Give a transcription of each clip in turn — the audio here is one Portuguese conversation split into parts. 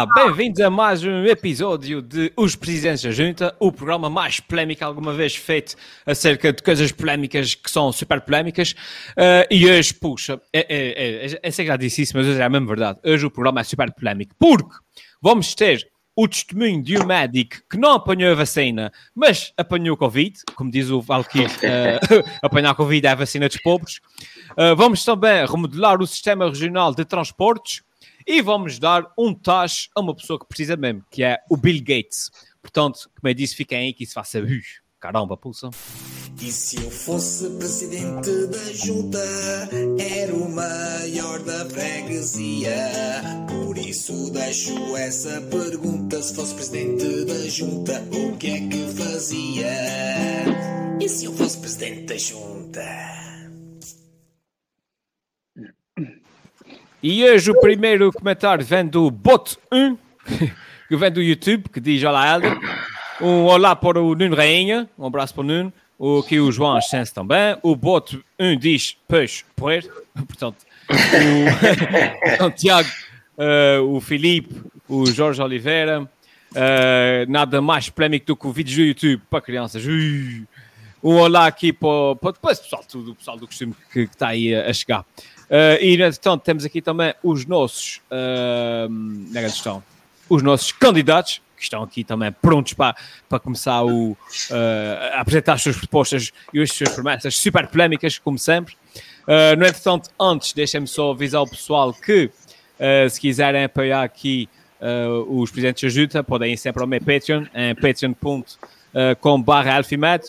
Olá, bem-vindos a mais um episódio de Os Presidentes da Junta, o programa mais polémico alguma vez feito acerca de coisas polémicas que são super polémicas. Uh, e hoje, puxa, é, é, é, é, já disse isso, mas hoje é a mesma verdade. Hoje o programa é super polémico porque vamos ter o testemunho de um médico que não apanhou a vacina, mas apanhou Covid, como diz o Valkyrie, uh, apanhar Covid é a vacina dos pobres. Uh, vamos também remodelar o sistema regional de transportes e vamos dar um tacho a uma pessoa que precisa mesmo, que é o Bill Gates. Portanto, como eu disse, fiquem aí que isso faça uh, caramba, pulsa. E se eu fosse presidente da junta, era o maior da freguesia. Por isso deixo essa pergunta: se fosse presidente da junta, o que é que fazia? E se eu fosse presidente da junta? E hoje o primeiro comentário vem do Bot1, que vem do YouTube, que diz Olá Helder. Um olá para o Nuno Rainha, um abraço para o Nuno. O que o João Ascenso também. O Bot1 diz Pois, poer. Portanto, o, o Tiago, uh, o Filipe, o Jorge Oliveira. Uh, nada mais polémico do que o vídeo do YouTube para crianças. Um olá aqui para, para, para pessoal, tudo, o pessoal do costume que, que está aí a chegar. Uh, e, entretanto, temos aqui também os nossos, uh, é estão? Os nossos candidatos, que estão aqui também prontos para, para começar o, uh, a apresentar as suas propostas e as suas promessas super polémicas, como sempre. Uh, no entretanto, antes, deixem-me só avisar o pessoal que, uh, se quiserem apoiar aqui os presidentes da junta, podem ir sempre ao meu Patreon, em patreon.com.br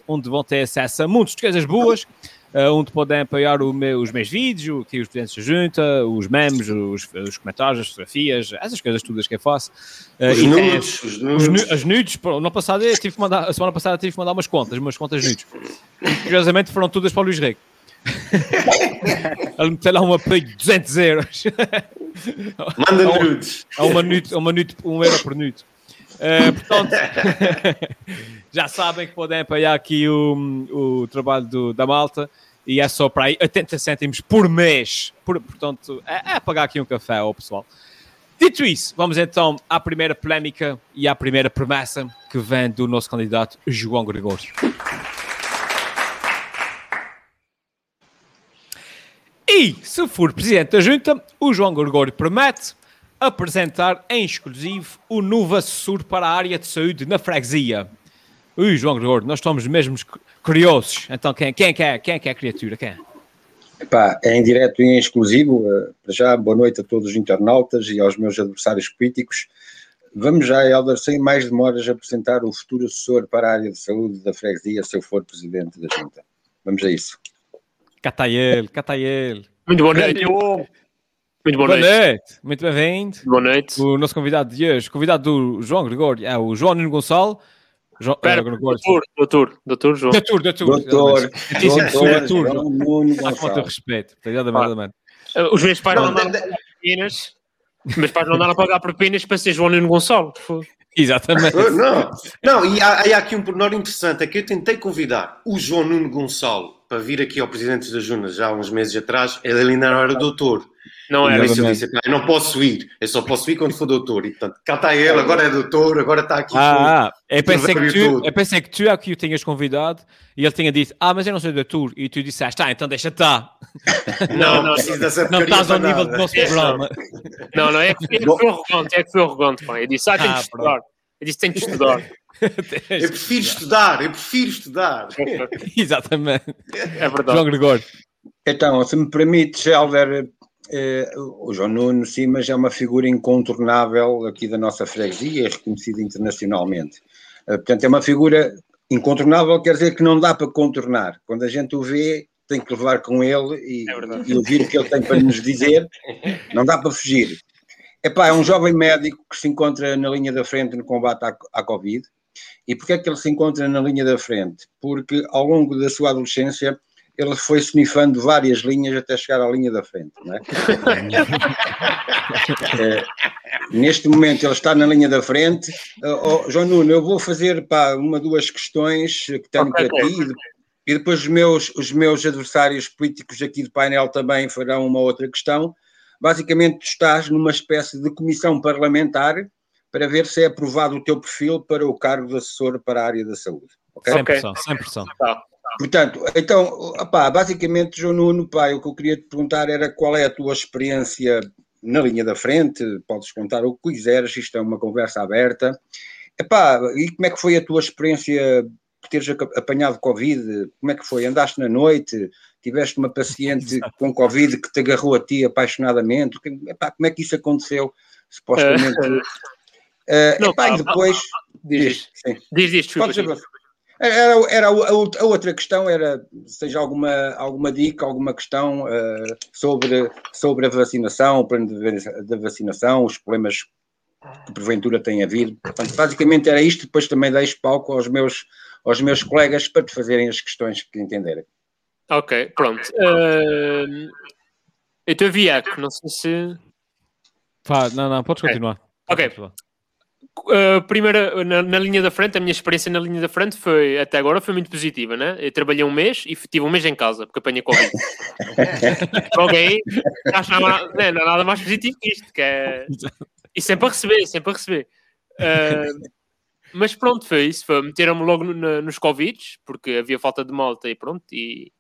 onde vão ter acesso a muitas coisas boas uh, onde podem apoiar meu, os meus vídeos, aqui os presentes da junta, os memes, os, os, comentários, as fotografias, essas coisas todas que eu faço. Uh, os, nudes, os, nudes. As nudes, no passado eu tive que mandar, a semana passada tive que mandar umas contas, umas contas nudes. Curiosamente foram todas para o Luís Rego. Ele meteu lá um apoio de 200 euros. Manda nudes. É uma nude, uma nude, um euro por nude. Uh, portanto, já sabem que podem apoiar aqui o, o trabalho do, da malta e é só para aí 80 cêntimos por mês. Por, portanto, é, é pagar aqui um café ao pessoal. Dito isso, vamos então à primeira polémica e à primeira promessa que vem do nosso candidato João Gregório. E, se for presidente da junta, o João Gregório promete apresentar em exclusivo o novo assessor para a área de saúde na freguesia. Ui, João Gregório, nós estamos mesmo curiosos. Então, quem, quem, é, quem é que é a criatura? Quem é? Epá, é em direto e em exclusivo. Eh, para já, boa noite a todos os internautas e aos meus adversários políticos. Vamos já, Helder, sem mais demoras, apresentar o futuro assessor para a área de saúde da freguesia, se eu for presidente da Junta. Vamos a isso. Catael, Catael. Muito boa noite. Muito boa, boa noite. noite. Muito bem-vindo. Boa noite. O nosso convidado de hoje, convidado do João Gregório, é o João Nuno Gonçalo. João, Pera, doutor, doutor, doutor João. Doutor, doutor. Doutor, doutor, doutor. Nuno Gonçalo. respeito. Exatamente. Ah, os meus pais não andaram a pagar propinas. Os meus pais não andaram a pagar propinas para ser João Nuno Gonçalo. Exatamente. Não, não e há, há aqui um pormenor interessante, é que eu tentei convidar o João Nuno Gonçalo para vir aqui ao Presidente da Juna já há uns meses atrás, ele ainda não era doutor. Não era. Isso eu disse, eu não posso ir, eu só posso ir quando for doutor. E portanto, cá está ele, agora é doutor, agora está aqui. Ah, ah eu, pensei que tu, eu pensei que tu é que o tinhas convidado e ele tinha dito, ah, mas eu não sou doutor. E tu disseste, ah, então deixa estar. Não, não, não estás ao nível do nosso programa. Não, não, é que, é que foi arrogante, é que foi arrogante, pá. Eu disse, ah, tem ah, de estudar. Eu disse, tem de estudar. eu prefiro estudar, eu prefiro estudar. Exatamente. É verdade. João Gregório. Então, se me permite, Helder, o João Nuno Simas é uma figura incontornável aqui da nossa freguesia, reconhecida internacionalmente. Eh, portanto, é uma figura incontornável, quer dizer que não dá para contornar. Quando a gente o vê, tem que levar com ele e, é e ouvir o que ele tem para nos dizer, não dá para fugir. Epá, é um jovem médico que se encontra na linha da frente no combate à, à Covid. E porquê é que ele se encontra na linha da frente? Porque ao longo da sua adolescência ele foi snifando várias linhas até chegar à linha da frente, não é? é neste momento ele está na linha da frente. Oh, João Nuno, eu vou fazer pá, uma, duas questões que tenho okay, para ti e depois os meus, os meus adversários políticos aqui do painel também farão uma outra questão. basicamente tu estás numa espécie de comissão parlamentar para ver se é aprovado o teu perfil para o cargo de assessor para a área da saúde. Okay? Sem pressão, sem pressão. Tá. Portanto, então, opá, basicamente, João Nuno, pá, o que eu queria te perguntar era qual é a tua experiência na linha da frente, podes contar o que quiseres, isto é uma conversa aberta. Epá, e como é que foi a tua experiência por teres apanhado Covid? Como é que foi? Andaste na noite? Tiveste uma paciente com Covid que te agarrou a ti apaixonadamente? Epá, como é que isso aconteceu? Supostamente. Uh, epá, e depois. Diz, sim. Diz, diz, desculpa. Era, era a, a outra questão era seja alguma, alguma dica, alguma questão uh, sobre, sobre a vacinação, o plano de, de, vacinação, os problemas que porventura têm havido. Portanto, basicamente era isto, depois também deixo palco aos meus, aos meus colegas para te fazerem as questões que entenderem. Ok, pronto. Uh, então, Viaco, não sei se. Pá, não, não, podes continuar. Ok. Podes continuar. Uh, primeira, na, na linha da frente, a minha experiência na linha da frente foi, até agora, foi muito positiva, né? Eu trabalhei um mês e tive um mês em casa, porque apanhei Covid. ok, acho que não há, né, não há nada mais positivo que isto, que é... E sempre a receber, sempre a receber. Uh, mas pronto, foi isso. Foi, Meteram-me logo no- na- nos Covids, porque havia falta de malta e pronto. E,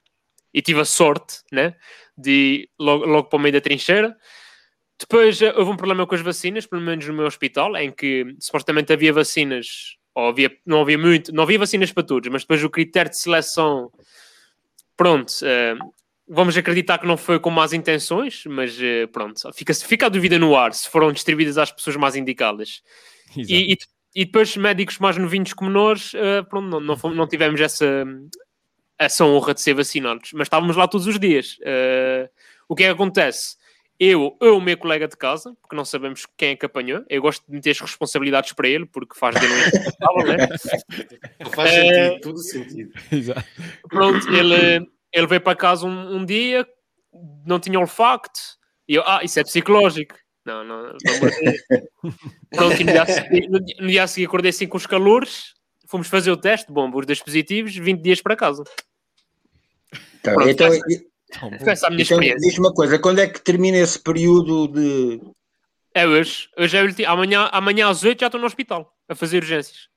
e tive a sorte, né? De ir logo, logo para o meio da trincheira. Depois eh, houve um problema com as vacinas, pelo menos no meu hospital, em que supostamente havia vacinas, ou havia, não havia muito, não havia vacinas para todos, mas depois o critério de seleção, pronto, eh, vamos acreditar que não foi com más intenções, mas eh, pronto, fica, fica a dúvida no ar se foram distribuídas às pessoas mais indicadas. E, e, e depois médicos mais novinhos como nós, eh, pronto, não, não, fomos- não tivemos essa, essa honra de ser vacinados, mas estávamos lá todos os dias. O que é que acontece? Eu, eu, o meu colega de casa, porque não sabemos quem é que apanhou, eu gosto de meter as responsabilidades para ele, porque faz dele um responsável, né? Faz É. sentido, tudo sentido. Exato. Pronto, ele, ele veio para casa um, um dia, não tinha olfacto, e eu, ah, isso é psicológico. Não, não, Deus. Pronto, e no dia, a seguir, no dia a seguir acordei assim com os calores, fomos fazer o teste, bom, os dois positivos, 20 dias para casa. Então, Pronto, então, e- Foi essa a minha então experiência. diz-me uma coisa, quando é que termina esse período de. É hoje, hoje é ulti- amanhã, amanhã às 8 já estou no hospital, a fazer urgências.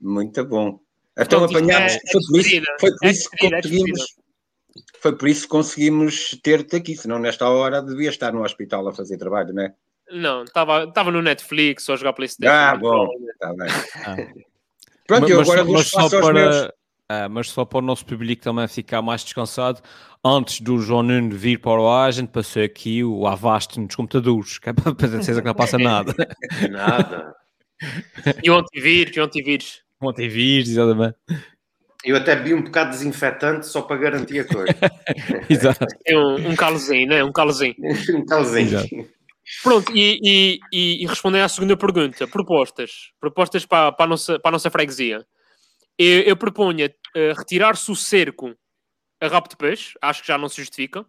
Muito bom. Então isto apanhámos. é- é foi por isso, foi por É isso que é conseguimos. Foi por isso que conseguimos ter-te aqui, senão nesta hora devia estar no hospital a fazer trabalho, não é? Não, estava no Netflix ou a jogar Playstation. Ah, bom, está bem. Ah. Pronto, Mas- eu agora só- vou mas só espaço aos para, meus. Ah, mas só para o nosso público também ficar mais descansado, antes do João Nuno vir para o ar, a gente passou aqui o Avast nos computadores, que é para ter certeza que não passa nada. Nada. E o antivírus, e o antivírus. Não tem vírus, exatamente. Eu até bebi um bocado de desinfetante só para garantir a coisa. Exato. É um, um calozinho, né? Um calozinho. um calzinho. Exato. Pronto, e, e, e, e respondendo à segunda pergunta, propostas. Propostas para, para, a, nossa, para a nossa freguesia. Eu, eu proponho eh, retirar-se o cerco a rabo de peixe, acho que já não se justifica,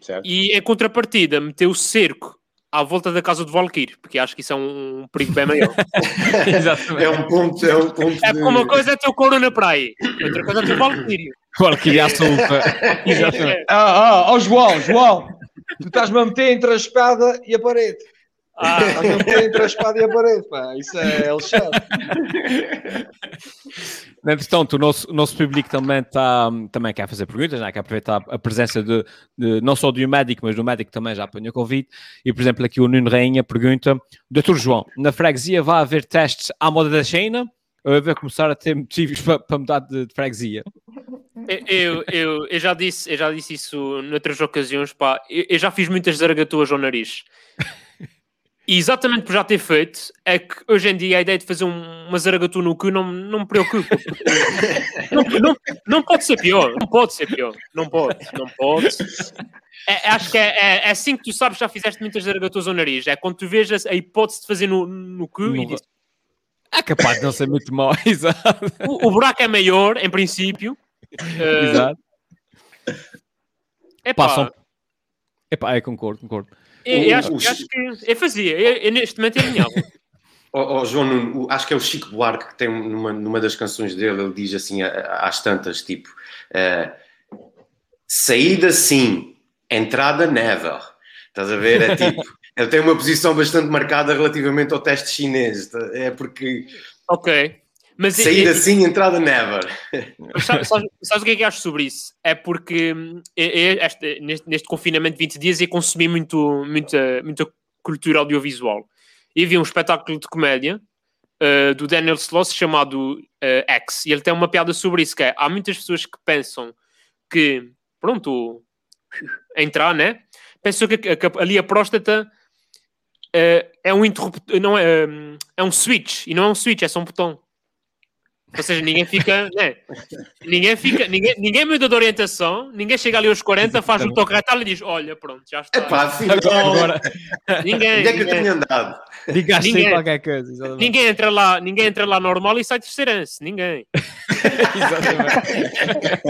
Certo. e em contrapartida meter o cerco à volta da casa do Valkyrie, porque acho que isso é um, um perigo bem maior. Exatamente. É um ponto, é um ponto É de... porque uma coisa é ter o couro na praia, outra coisa é ter o Valkyrie. Claro que ia solta. Exatamente. Ah, ah, ó João, João, tu estás-me a meter entre a espada e a parede. Ah, Estás-me a meter entre a espada e a parede, pá. Isso é Alexandre. Entretanto, o nosso, o nosso público também, tá, também quer fazer perguntas, né? quer aproveitar a presença de, de- não só de um médico, mas do médico também já apanhou Covid. E, por exemplo, aqui o Nuno Rainha pergunta: Doutor João, na freguesia vai haver testes à moda da China? Ou vai começar a ter motivos para, para mudar de, de freguesia? eu, eu, eu, já disse, eu já disse isso noutras ocasiões, pá. Eu, eu já fiz muitas zaragatuas ao nariz. E exatamente por já ter feito, é que hoje em dia a ideia de fazer um- uma zaragatua no cu não, não me preocupa. Não, não, não pode ser pior, não pode ser pior. Não pode, não pode. É, acho que é, é- é assim que tu sabes que já fizeste muitas zaragatuas ao nariz. É quando tu vejas a hipótese de fazer no, no cu e No- dizes, É capaz de não ser muito mau, exato. o, o buraco é maior, em princípio. Exato. epá, Passam. Epá, eu concordo, concordo. Eu, eu acho, eu acho que eu fazia, eu, neste momento eu alinhava. Ó ó, João Nuno, acho que é o Chico Buarque que tem numa, numa das canções dele, ele diz assim às tantas, tipo, eh, saída sim, entrada never. Estás a ver? É tipo, ele tem uma posição bastante marcada relativamente ao teste chinês. tá? É porque Ok. Mas sair é- assim, entrada never. Sabes, sabes- sabes o que é que acho sobre isso? É porque é- é este- neste, neste confinamento de 20 dias eu consumi muito, muita, muita cultura audiovisual. E vi um espetáculo de comédia uh, do Daniel Sloss chamado uh, X. E ele tem uma piada sobre isso, que é, há muitas pessoas que pensam que, pronto, entrar, né? Pensam que, que ali a próstata uh, é um interruptor, não é, hum, é um switch, e não é um switch, é só um botão. Ou seja, ninguém fica, né? Ninguém fica, ninguém, ninguém muda de orientação, ninguém chega ali aos 40, faz um toque retal e diz: Olha, pronto, já está. É pá, assim, Agora, ninguém, onde é que eu ninguém, tenho andado? ligaste aí Ninguém- qualquer coisa. Exatamente. ninguém entra lá, ninguém entra lá normal e sai terceirense, ninguém. Exatamente.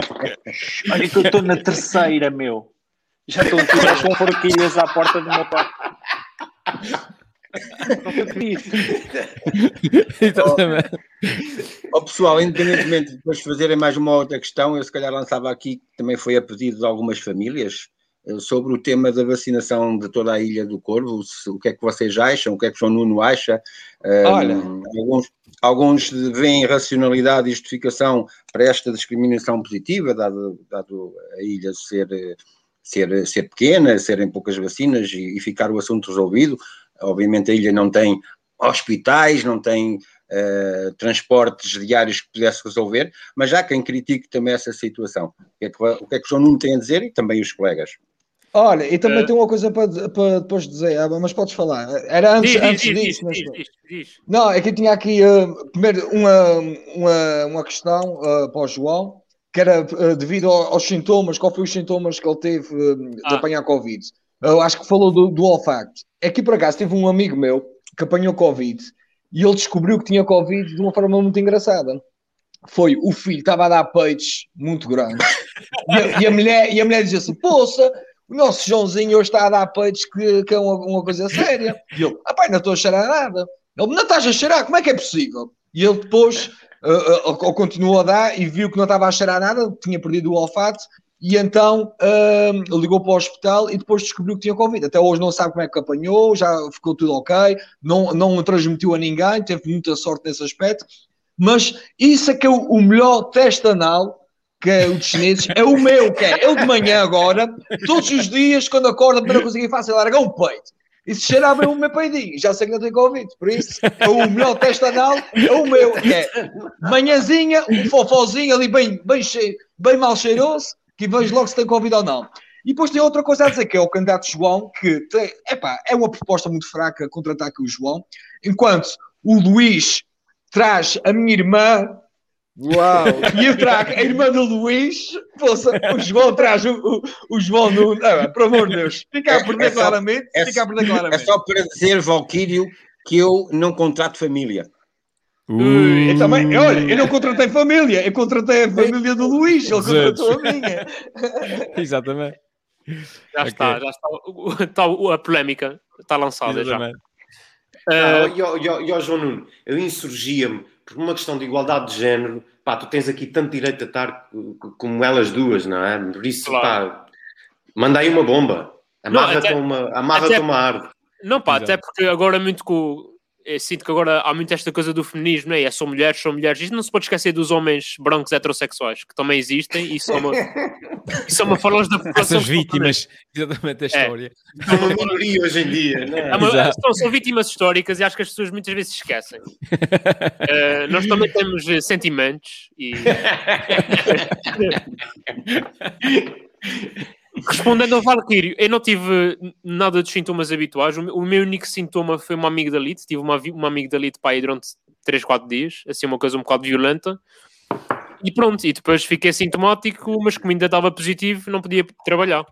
Olha que eu estou na terceira, meu. Já estou a tirar com forquilhas à porta do meu pai. Exatamente. Ó pessoal, independentemente de depois fazerem mais uma outra questão, eu se calhar lançava aqui, que também foi a pedido de algumas famílias, eh, sobre o tema da vacinação de toda a Ilha do Corvo, se- o que é que vocês acham, o que é que o João Nuno acha. Eh, Olha. Alguns, alguns veem racionalidade e justificação para esta discriminação positiva, dado, dado a ilha ser, ser, ser pequena, serem poucas vacinas e, e ficar o assunto resolvido. Obviamente a ilha não tem hospitais, não tem eh, transportes diários que pudesse resolver, mas há quem critique também essa situação. O que é que, o, que é que o João Nuno tem a dizer e também os colegas? Olha, e também Eh. tenho uma coisa para, para depois dizer, ah, mas podes falar. Era antes, Diz, antes diz, diz, disso, mas. diz, diz, diz. Não, é que eu tinha aqui eh, primeiro uma, uma, uma questão eh, para o João, que era devido ao- aos sintomas, qual foi os sintomas que ele teve de Ah. apanhar Covid. Eu acho que falou do, do olfacto. É que por acaso teve um amigo meu que apanhou Covid e ele descobriu que tinha Covid de uma forma muito engraçada. Foi o filho estava a dar peitos muito grandes e a, e a mulher, e a mulher dizia assim: Poça, o nosso Joãozinho hoje está a dar peitos que, que é uma, uma coisa séria. E ele, ah pai, não estou a cheirar nada. Ele, não estás a cheirar, como é que é possível? E ele depois uh, uh, uh, continuou a dar e viu que não estava a cheirar nada, tinha perdido o olfato, e então uh, ligou para o hospital e depois descobriu que tinha Covid. Até hoje não sabe como é que apanhou, já ficou tudo ok, não, não transmitiu a ninguém, teve muita sorte nesse aspecto. Mas isso é que é o, o melhor teste anal que é o dos chineses, é o meu, que é eu de manhã agora, todos os dias, quando acordo, a primeira coisa que eu faço é largar um peito. E se cheirar bem o meu peidinho, já sei que não tenho Covid. Por isso, é o melhor teste anal é o meu, que é manhãzinha, um fofozinho ali bem, bem, cheio, bem mal cheiroso, que vejo logo se tem Covid ou não. E depois tem outra coisa a dizer, que é o candidato João, que tem, epá, é uma proposta muito fraca contratar aqui o João, enquanto o Luís traz a minha irmã, Uau! E eu trago a irmã do Luís, poça, o João traz o, o, o João Nuno. Ah, por amor de Deus, fica a perder É claramente. é fica a perder É claramente. só para dizer, Valquírio, que eu não contrato família. Eu também, olha, eu não contratei família, eu contratei a família do Luís, ele contratou a minha. Exatamente. Já Ok. está, já está. A polémica está lançada já. Exatamente. Ah, Ah, e, ó, João Nuno, eu insurgia-me por uma questão de igualdade de género. Pá, tu tens aqui tanto direito a estar co- como elas duas, não é? Por isso, Claro. pá, manda aí uma bomba. Amarra-te a uma, amarra até- uma árvore. Não, pá, Exato. até porque agora muito com. Sinto que agora há muito esta coisa do feminismo, né? É são mulheres, são mulheres. Isto não se pode esquecer dos homens brancos heterossexuais, que também existem e são uma, e são uma falange da população. São vítimas, exatamente a história. É uma minoria hoje em dia, não é? É uma- são, são vítimas históricas e acho que as pessoas muitas vezes se esquecem. Eh, nós também temos eh, sentimentos e. Respondendo ao Valkyrio, eu não tive nada dos sintomas habituais. O meu- único sintoma foi uma amigdalite. Tive uma, uma amigdalite para aí durante 3, 4 dias, assim, uma coisa um bocado violenta. E pronto, e depois fiquei sintomático, mas como ainda estava positivo, não podia trabalhar.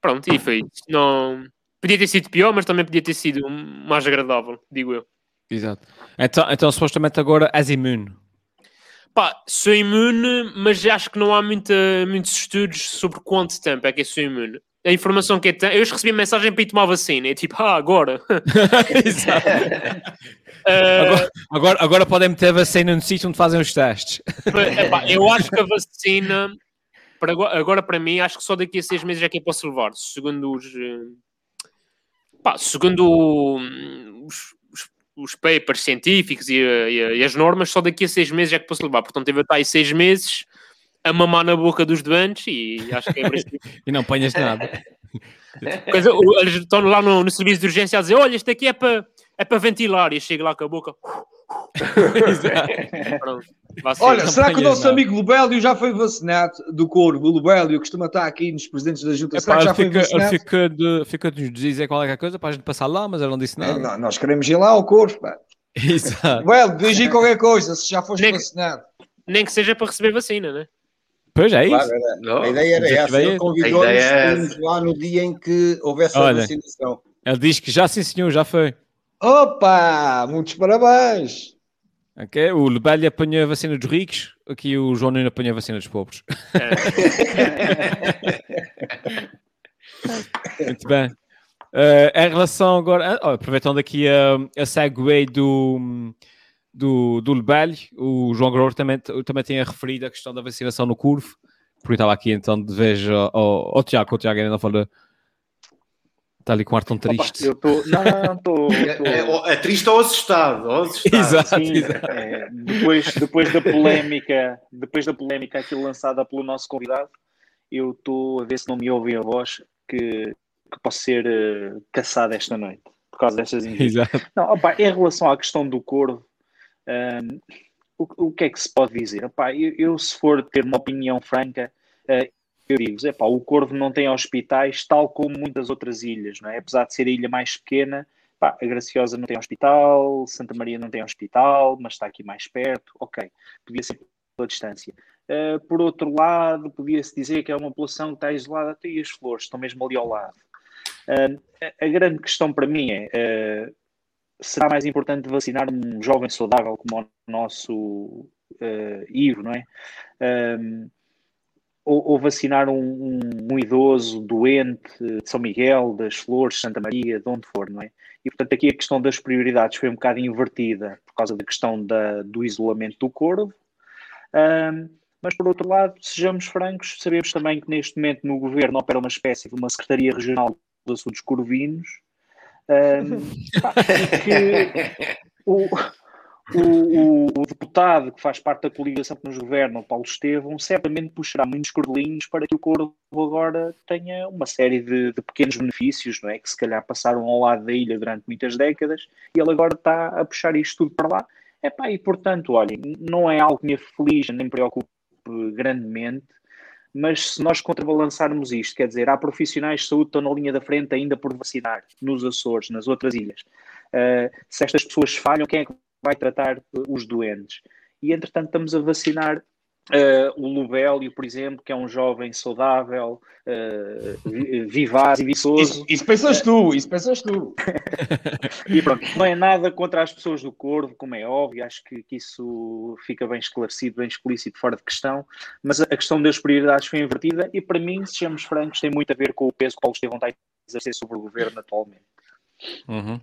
Pronto, e foi isso. Não... Podia ter sido pior, mas também podia ter sido mais agradável, digo eu. Exato. Então, então, supostamente agora és imune. Pá, sou imune, mas acho que não há muita, muitos estudos sobre quanto tempo é que eu sou imune. A informação que eu tenho, eu hoje recebi mensagem para ir tomar vacina, é tipo, ah, agora. Exato. Eh, Agora, agora, agora podem meter a vacina no sítio onde fazem os testes. epá, eu acho que a vacina, para agora, agora, para mim, acho que só daqui a seis meses é que eu posso levar, segundo os. eh, Pá, segundo os, os, papers científicos e, e e as normas, só daqui a seis meses é que posso levar. Portanto, teve estar aí seis meses a mamar na boca dos doentes e acho que é E não apanhas nada. Coisa, eles estão lá no, no serviço de urgência a dizer: Olha, isto aqui é para é para ventilar. E eu chego lá com a boca. Pronto, Olha, não será que o nosso nada. amigo Lubélio já foi vacinado do corvo? O Lubélio costuma estar aqui nos presidentes da junta. será Epá, que já ele foi fica, ele vacinado? fica de, fica de nos dizer qualquer coisa para a gente passar lá, mas ele não disse É, nada. não, nós queremos ir lá ao corvo, pá. Exato. Lubélio, diz aí qualquer coisa, se já foste Nem- vacinado. Nem que seja para receber vacina, né? Pois é isso. Claro, Não. a ideia era essa. Ele convidou-nos A é para irmos lá no dia em que houvesse a Olha. vacinação. Ele diz que já sim senhor, já foi. Opa, muitos parabéns. Ok? O Lebelli apanhou a vacina dos ricos, aqui o João Nuno apanhou a vacina dos pobres. Muito bem. Eh, em relação agora, ah, aproveitando aqui a, a segue do, do, do o João Grouro também, também tinha referido a questão da vacinação no curvo, porque estava aqui então de vez ao, ao, ao Tiago, o Tiago ainda não falou. Está ali com um ar tão Opa, triste. eu estou. Não, não, estou. É, é, é triste ou assustado? Ou assustado. Exato, Sim, exato. é, depois, depois da polémica, depois da polémica aqui lançada pelo nosso convidado, eu estou a ver se não me ouvem a voz que, que posso ser eh, caçado esta noite por causa destas. Exato. Não, opa, em relação à questão do corvo, hum, o, o que é que se pode dizer? Opa, eu, eu, se for ter uma opinião franca, eh, eu digo, epá, o Corvo não tem hospitais, tal como muitas outras ilhas, não é? Apesar de ser a ilha mais pequena, pá, a Graciosa não tem hospital, Santa Maria não tem hospital, mas está aqui mais perto, ok, podia ser pela distância. Uh, por outro lado, podia-se dizer que é uma população que está isolada, até e as flores estão mesmo ali ao lado. Uh, a, grande questão para mim é, uh, será mais importante vacinar um jovem saudável como o nosso Ivo, não é? Ou, ou, vacinar um, um, um, idoso doente de São Miguel, das Flores, Santa Maria, de onde for, não é? E portanto aqui a questão das prioridades foi um bocado invertida por causa da questão da, do isolamento do corvo. Um, mas por outro lado, sejamos francos, sabemos também que neste momento no governo opera uma espécie de uma Secretaria Regional de Assuntos Corvinos, um, pá, que o, o, o, deputado que faz parte da coligação que nos governa, o Paulo Estevão, certamente puxará muitos cordelinhos para que o Corvo agora tenha uma série de, de, pequenos benefícios, não é? Que se calhar passaram ao lado da ilha durante muitas décadas e ele agora está a puxar isto tudo para lá. Epá, e portanto, olhem, não é algo que me aflige nem me preocupe grandemente, mas se nós contrabalançarmos isto, quer dizer, há profissionais de saúde que estão na linha da frente ainda por vacinar, nos Açores, nas outras ilhas. Uh, se estas pessoas falham, quem é que vai tratar os doentes. E, entretanto, estamos a vacinar uh, o Lubélio, por exemplo, que é um jovem saudável, uh, vivaz e viçoso. Isso, isso pensas tu, isso pensas tu. e pronto, não é nada contra as pessoas do Corvo, como é óbvio, acho que, que, isso fica bem esclarecido, bem explícito, fora de questão, mas a questão das prioridades foi invertida e, para mim, sejamos francos, tem muito a ver com o peso que Paulo Estevão está a exercer sobre o governo atualmente. Uhum.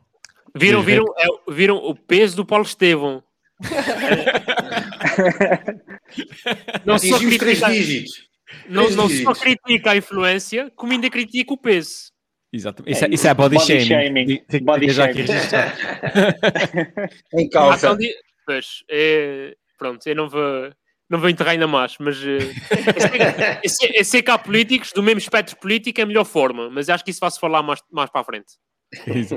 Viram, viram, é, viram o peso do Paulo Estevão. não só critica, três dígitos. Não, não só critica a influência, como ainda critica o peso. Exatamente. Isso é, isso é body, body shaming. shaming. Tem, body shaming. em causa. Pois, é, pronto, eu não vou, não vou enterrar ainda mais, mas uh, é, ser, é ser cá políticos do mesmo espectro político é a melhor forma, mas acho que isso vai-se falar mais, mais para a frente. É isso.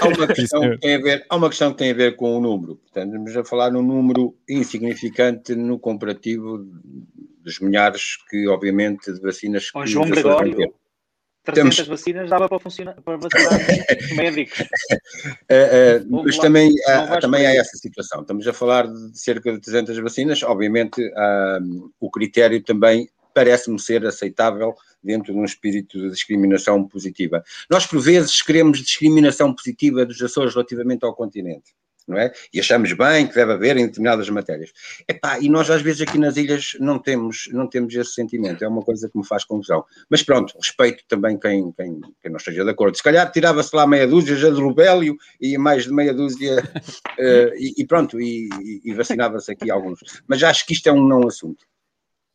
há, uma questão que tem a ver, há uma questão que tem a ver com o número. Portanto, estamos a falar num número insignificante no comparativo dos milhares que, obviamente, de vacinas que oh, João Gregório, 300 Temos... vacinas dava para, funcionar, para vacinar médicos. Uh, uh, mas lá, também, uh, também há essa situação. Estamos a falar de cerca de 300 vacinas. Obviamente, o critério também parece-me ser aceitável dentro de um espírito de discriminação positiva. Nós, por vezes, queremos discriminação positiva dos Açores relativamente ao continente, não é? E achamos bem que deve haver em determinadas matérias. Epá, e nós, às vezes, aqui nas ilhas não temos, não temos esse sentimento, é uma coisa que me faz confusão. Mas pronto, respeito também quem, quem, quem não esteja de acordo. Se calhar tirava-se lá meia dúzia já de Rubélio e mais de meia dúzia uh, e, e, pronto, e, e vacinava-se aqui alguns. Mas acho que isto é um não assunto.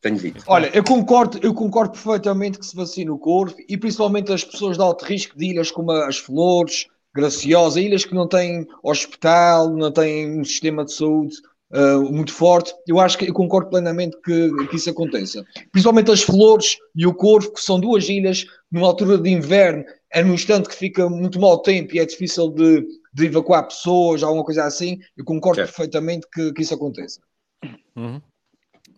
Tenho dito. Olha, eu concordo, eu concordo perfeitamente que se vacine o corvo e principalmente as pessoas de alto risco de ilhas como as Flores, Graciosa, ilhas que não têm hospital, não têm um sistema de saúde uh, muito forte. Eu acho que eu concordo plenamente que, que isso aconteça. Principalmente as Flores e o Corvo, que são duas ilhas numa altura de inverno, é num instante que fica muito mau tempo e é difícil de, de evacuar pessoas, alguma coisa assim. Eu concordo Certo. perfeitamente que, que isso aconteça. Uhum.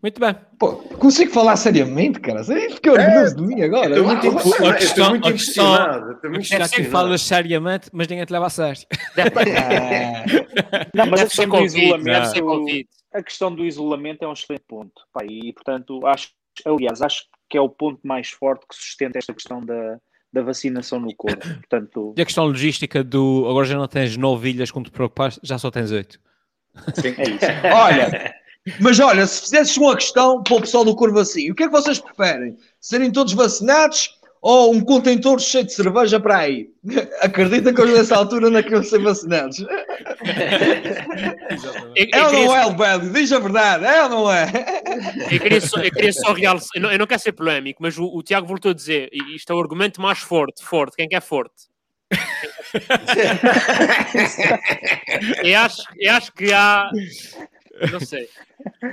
Muito bem. Pô, consigo falar seriamente, cara? Você fiquei orgulhoso de mim agora. Estou muito a impressionado. Estou muito a questão- impressionado. Já que falas seriamente, mas ninguém te leva a sério. Não, mas a Deve ser questão do isolamento, a questão do isolamento é um excelente ponto. Pá, e, portanto, acho, aliás, acho que é o ponto mais forte que sustenta esta questão da, da vacinação no corpo. Portanto, E a questão logística do agora já não tens nove ilhas como te preocupaste, já só tens oito. Sim. é isso. Olha, mas olha, se fizesses uma questão para o pessoal do Corvo assim, o que é que vocês preferem? Serem todos vacinados ou um contentor cheio de cerveja para aí? Acredita que hoje nessa altura não queriam ser vacinados? Eu, É ou não é, Albélio? Diz a verdade, é ou não é? eu queria só, eu queria só realçar, eu não, eu não quero ser polémico, mas o, o Tiago voltou a dizer, e isto é o argumento mais forte, forte, quem que é forte? eu, acho, eu acho que há, não sei,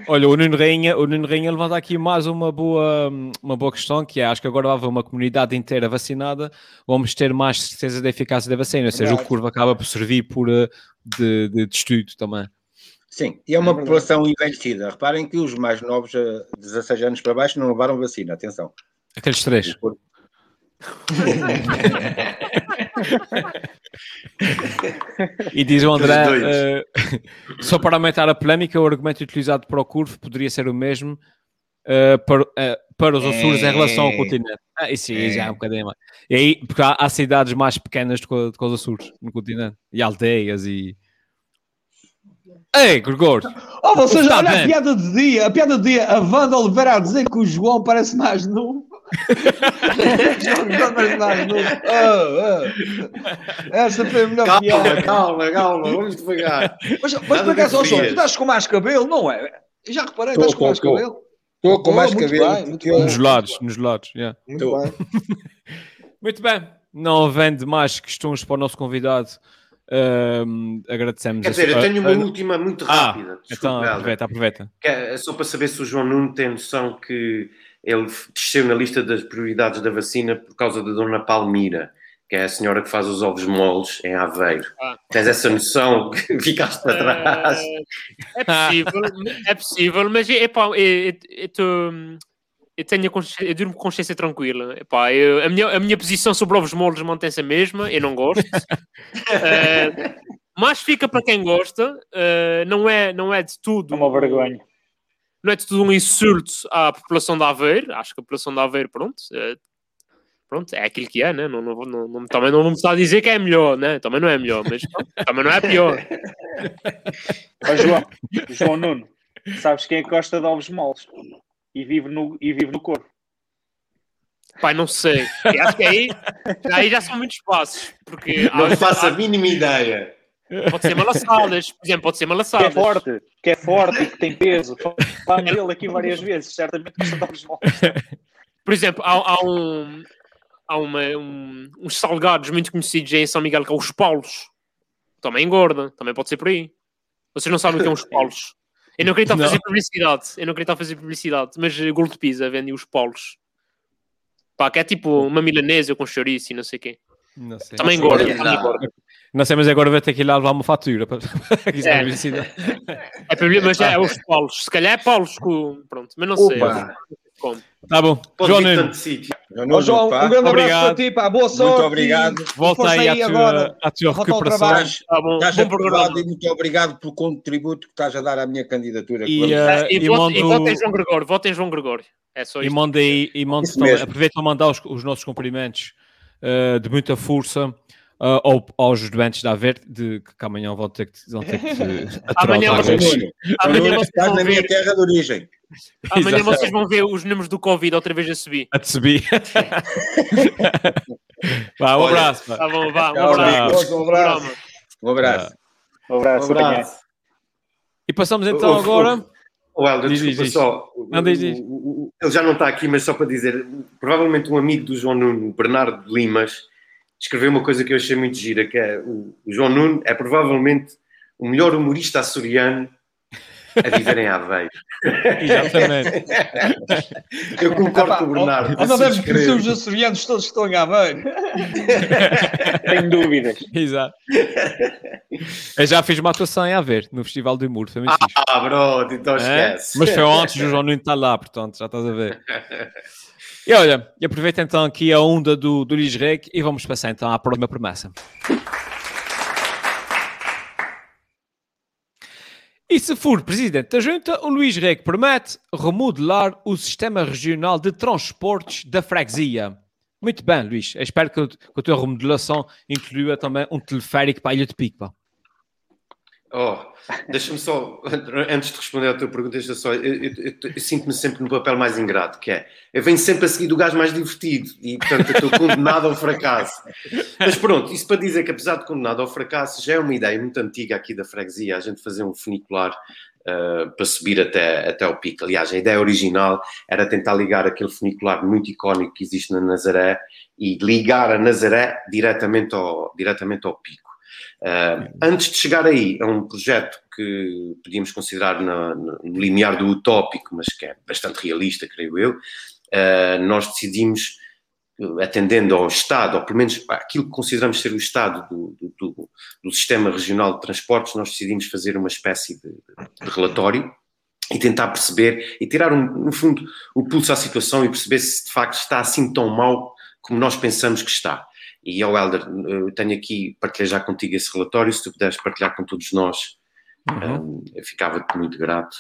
Olha, o Nuno Rainha, o Nuno Rainha levanta aqui mais uma boa, uma boa questão, que é, acho que agora vai haver uma comunidade inteira vacinada, vamos ter mais certeza da eficácia da vacina, ou seja, o Verdade. curvo acaba por servir por, eh, de, de, de estudo também. Sim, e é uma É população envelhecida. Reparem que os mais novos, eh, 16 anos para baixo, não levaram vacina. Atenção. Aqueles três. E diz o André, eh, só para aumentar a polémica, o argumento utilizado para o curvo poderia ser o mesmo eh, para, eh, para os Açores em relação ao continente. Ah, isso aí já é um bocadinho mais. E aí, porque há, há cidades mais pequenas do que, os Açores no continente, e aldeias e. Ei, Gregor! Oh, vocês, olha a piada do dia, a piada do dia, a Wanda Oliveira a dizer que o João parece mais novo. Parece mais. Oh, oh. Essa foi a melhor Calma, piada. calma, calma. Vamos devagar. Mas, mas por acaso, tu estás com mais cabelo, não é? Eu já reparei, estás com mais cabelo. Estou com mais muito cabelo. Nos lados, nos lados, yeah. Muito bem. Muito bem, não havendo mais questões para o nosso convidado, ehm, agradecemos. Quer a dizer, eu tenho uma a- última muito Ah, rápida. Então, Desculpe, Helder. aproveita, aproveita. Que é só para saber se o João Nuno tem noção que ele desceu na lista das prioridades da vacina por causa da Dona Palmira, que é a senhora que faz os ovos moles em Aveiro. Ah. Tens essa noção que ficaste para trás? Eh, é possível, é possível, mas epá, eu, eu, eu, tenho eu durmo com consciência tranquila. Epá, eu- a, minha, a minha posição sobre ovos moles mantém-se a mesma, eu não gosto. Eh, mas fica para quem gosta, eh, não, é, não é de tudo. É uma vergonha. Não é de tudo um insulto à população de Aveiro. Acho que a população de Aveiro, pronto, eh, pronto, é aquilo que é, né? Não, não, não, não- também não me está a dizer que é melhor, né? Também não é melhor, mas pronto, também não é pior. João, João Nuno, sabes quem é que gosta de ovos moles? E vive no, e vive no corpo. Pai, não sei. Acho que aí, aí já são muitos passos. Porque Não faço a mínima ideia. Pode ser malaçadas. Por exemplo, pode ser Que é malaçadas. forte, que é forte e que tem peso. Fala dele aqui várias vezes, certamente moles. Por exemplo, há, há um, há uma, um- uns salgados muito conhecidos em São Miguel, que é os Paulos. Também engorda. Também pode ser por aí. Vocês não sabem o que é uns Paulos. Eu não queria estar a fazer publicidade. Eu não queria estar a fazer publicidade. Mas eh, Gold Pizza vende os Paulos. Pá, que é tipo uma milanesa com chouriço e não sei o quê. Não sei. Também engorda. Não sei, mas agora vai ter que ir lá levar uma fatura para aqui É. é. publicidade. É para- mas é, os Paulos. Se calhar é Paulos com. Pronto, mas não sei. Opa. Como. Tá bom. Pode João Nuno, Ó, João, pá, um grande Obrigado. abraço para ti, pá, boa sorte. obrigado. e volta aí à tua, agora. à tua Volta recuperação. Estás, Tá bom, estás bom programa. e muito obrigado pelo contributo que estás a dar à minha candidatura. E, eh, E, e votem, e mando- votem João Gregório. Votem João Gregório. É só E isto. manda aí, e manda Isso aproveita para mandar os, os nossos cumprimentos eh, de muita força eh, ao- aos doentes da Averte, de que amanhã vão ter que, vão ter que Amanhã vocês- Amanhã vocês estás vão na minha ver, terra de origem. amanhã Exato. vocês vão ver os números do Covid outra vez a subir. A te subir. Vá, um abraço. Tá bom, vá. Um abraço. Um abraço. Programa. Um abraço. Um abraço. Um abraço. E passamos então agora. Oh, Helder, Diz, desculpa diz, só. Não, diz, diz. Ele já não está aqui, mas só para dizer, provavelmente um amigo do João Nuno, Bernardo Limas, escreveu uma coisa que eu achei muito gira, que é o João Nuno é provavelmente o melhor humorista açoriano a viver em Aveiro. Exatamente. Eu concordo com o Bernardo. Ou não deve conhecer os açorianos todos que estão em Aveiro. Tenho dúvidas. Exato. Eu já fiz uma atuação em Haver, no Festival do foi muito fixe. Ah, bro, então É? esquece. Mas foi antes do João Nuno estar lá, portanto, já estás a ver. E olha, aproveita então aqui a onda do, do Luís Reg e vamos passar então à próxima promessa. E se for presidente da Junta, o Luís Reg promete remodelar o sistema regional de transportes da freguesia. Muito bem, Luís. Espero que, que a tua remodelação inclua também um teleférico para a Ilha de Pico. Oh, deixa-me só, antes de responder à tua pergunta, deixa só, eu, eu- eu- eu sinto-me sempre no papel mais ingrato, que é, eu venho sempre a seguir do gajo mais divertido e, portanto, estou condenado ao fracasso. Mas pronto, isso para dizer que apesar de condenado ao fracasso, já é uma ideia muito antiga aqui da freguesia, a gente fazer um funicular ah, para subir até, até ao pico. Aliás, a ideia original era tentar ligar aquele funicular muito icónico que existe na Nazaré e ligar a Nazaré diretamente ao, diretamente ao pico. Uh, antes de chegar aí, é um projeto que podíamos considerar na- no limiar do utópico, mas que é bastante realista, creio eu. Uh, nós decidimos, atendendo ao Estado, ou pelo menos aquilo que consideramos ser o Estado do, do- do- do Sistema Regional de Transportes, nós decidimos fazer uma espécie de, de relatório e tentar perceber e tirar, um, no fundo, o pulso à situação e perceber se de facto está assim tão mal como nós pensamos que está. E, ao Helder, eu tenho aqui, partilhei já contigo esse relatório, se tu puderes partilhar com todos nós, um, eu ficava-te muito grato.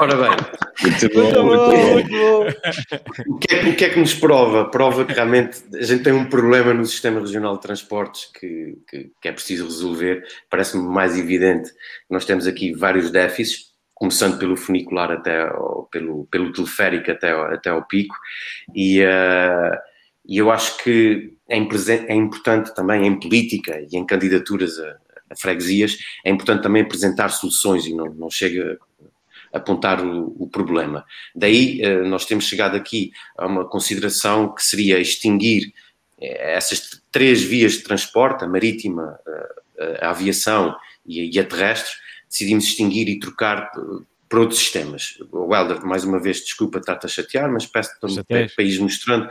Ora bem, Muito bom, Muito muito bom, bom. muito bom. o que, é, que- o que é que nos prova? Prova que realmente a gente tem um problema no sistema regional de transportes que, que- que é preciso resolver. Parece-me mais evidente que nós temos aqui vários déficits, começando pelo funicular até ao, pelo, pelo teleférico até, ao- até ao pico, e, eh, e eu acho que é, é importante também em política e em candidaturas a, a freguesias, é importante também apresentar soluções e não, não chega apontar o, o problema. Daí eh, nós temos chegado aqui a uma consideração que seria extinguir eh, essas três vias de transporte, a marítima, eh, a aviação e a, e a terrestre, decidimos extinguir e trocar por outros sistemas. O Helder, mais uma vez, desculpa, está-te a chatear, mas peço-te para, para ires mostrando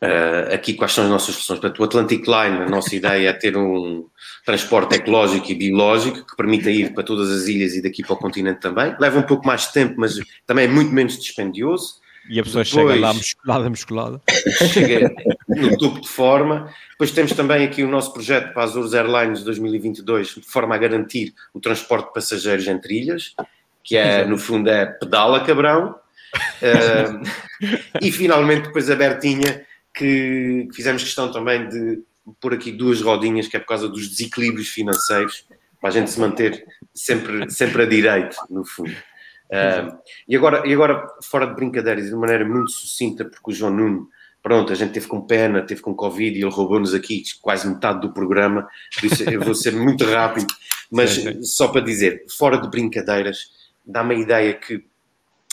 eh, aqui quais são as nossas soluções. Portanto, o Atlantic Line, a nossa ideia é ter um transporte ecológico e biológico que permita ir para todas as ilhas e daqui para o continente também. Leva um pouco mais de tempo, mas também é muito menos dispendioso. E a pessoa Depois- chega lá musculada, musculada. Chega no topo de forma. Depois temos também aqui o nosso projeto para as Azores Airlines 2022, de forma a garantir o transporte de passageiros entre ilhas, que é, no fundo, é pedala cabrão. Eh, e finalmente, depois a Bertinha, que que fizemos questão também de pôr aqui duas rodinhas, que é por causa dos desequilíbrios financeiros, para a gente se manter sempre, sempre a direito, no fundo. Ah, e, agora, e agora, fora de brincadeiras, e de maneira muito sucinta, porque o João Nuno, pronto, a gente teve com pena, teve com Covid e ele roubou-nos aqui quase metade do programa, por isso eu vou ser muito rápido, mas Sim, só para dizer, fora de brincadeiras, dá-me a ideia que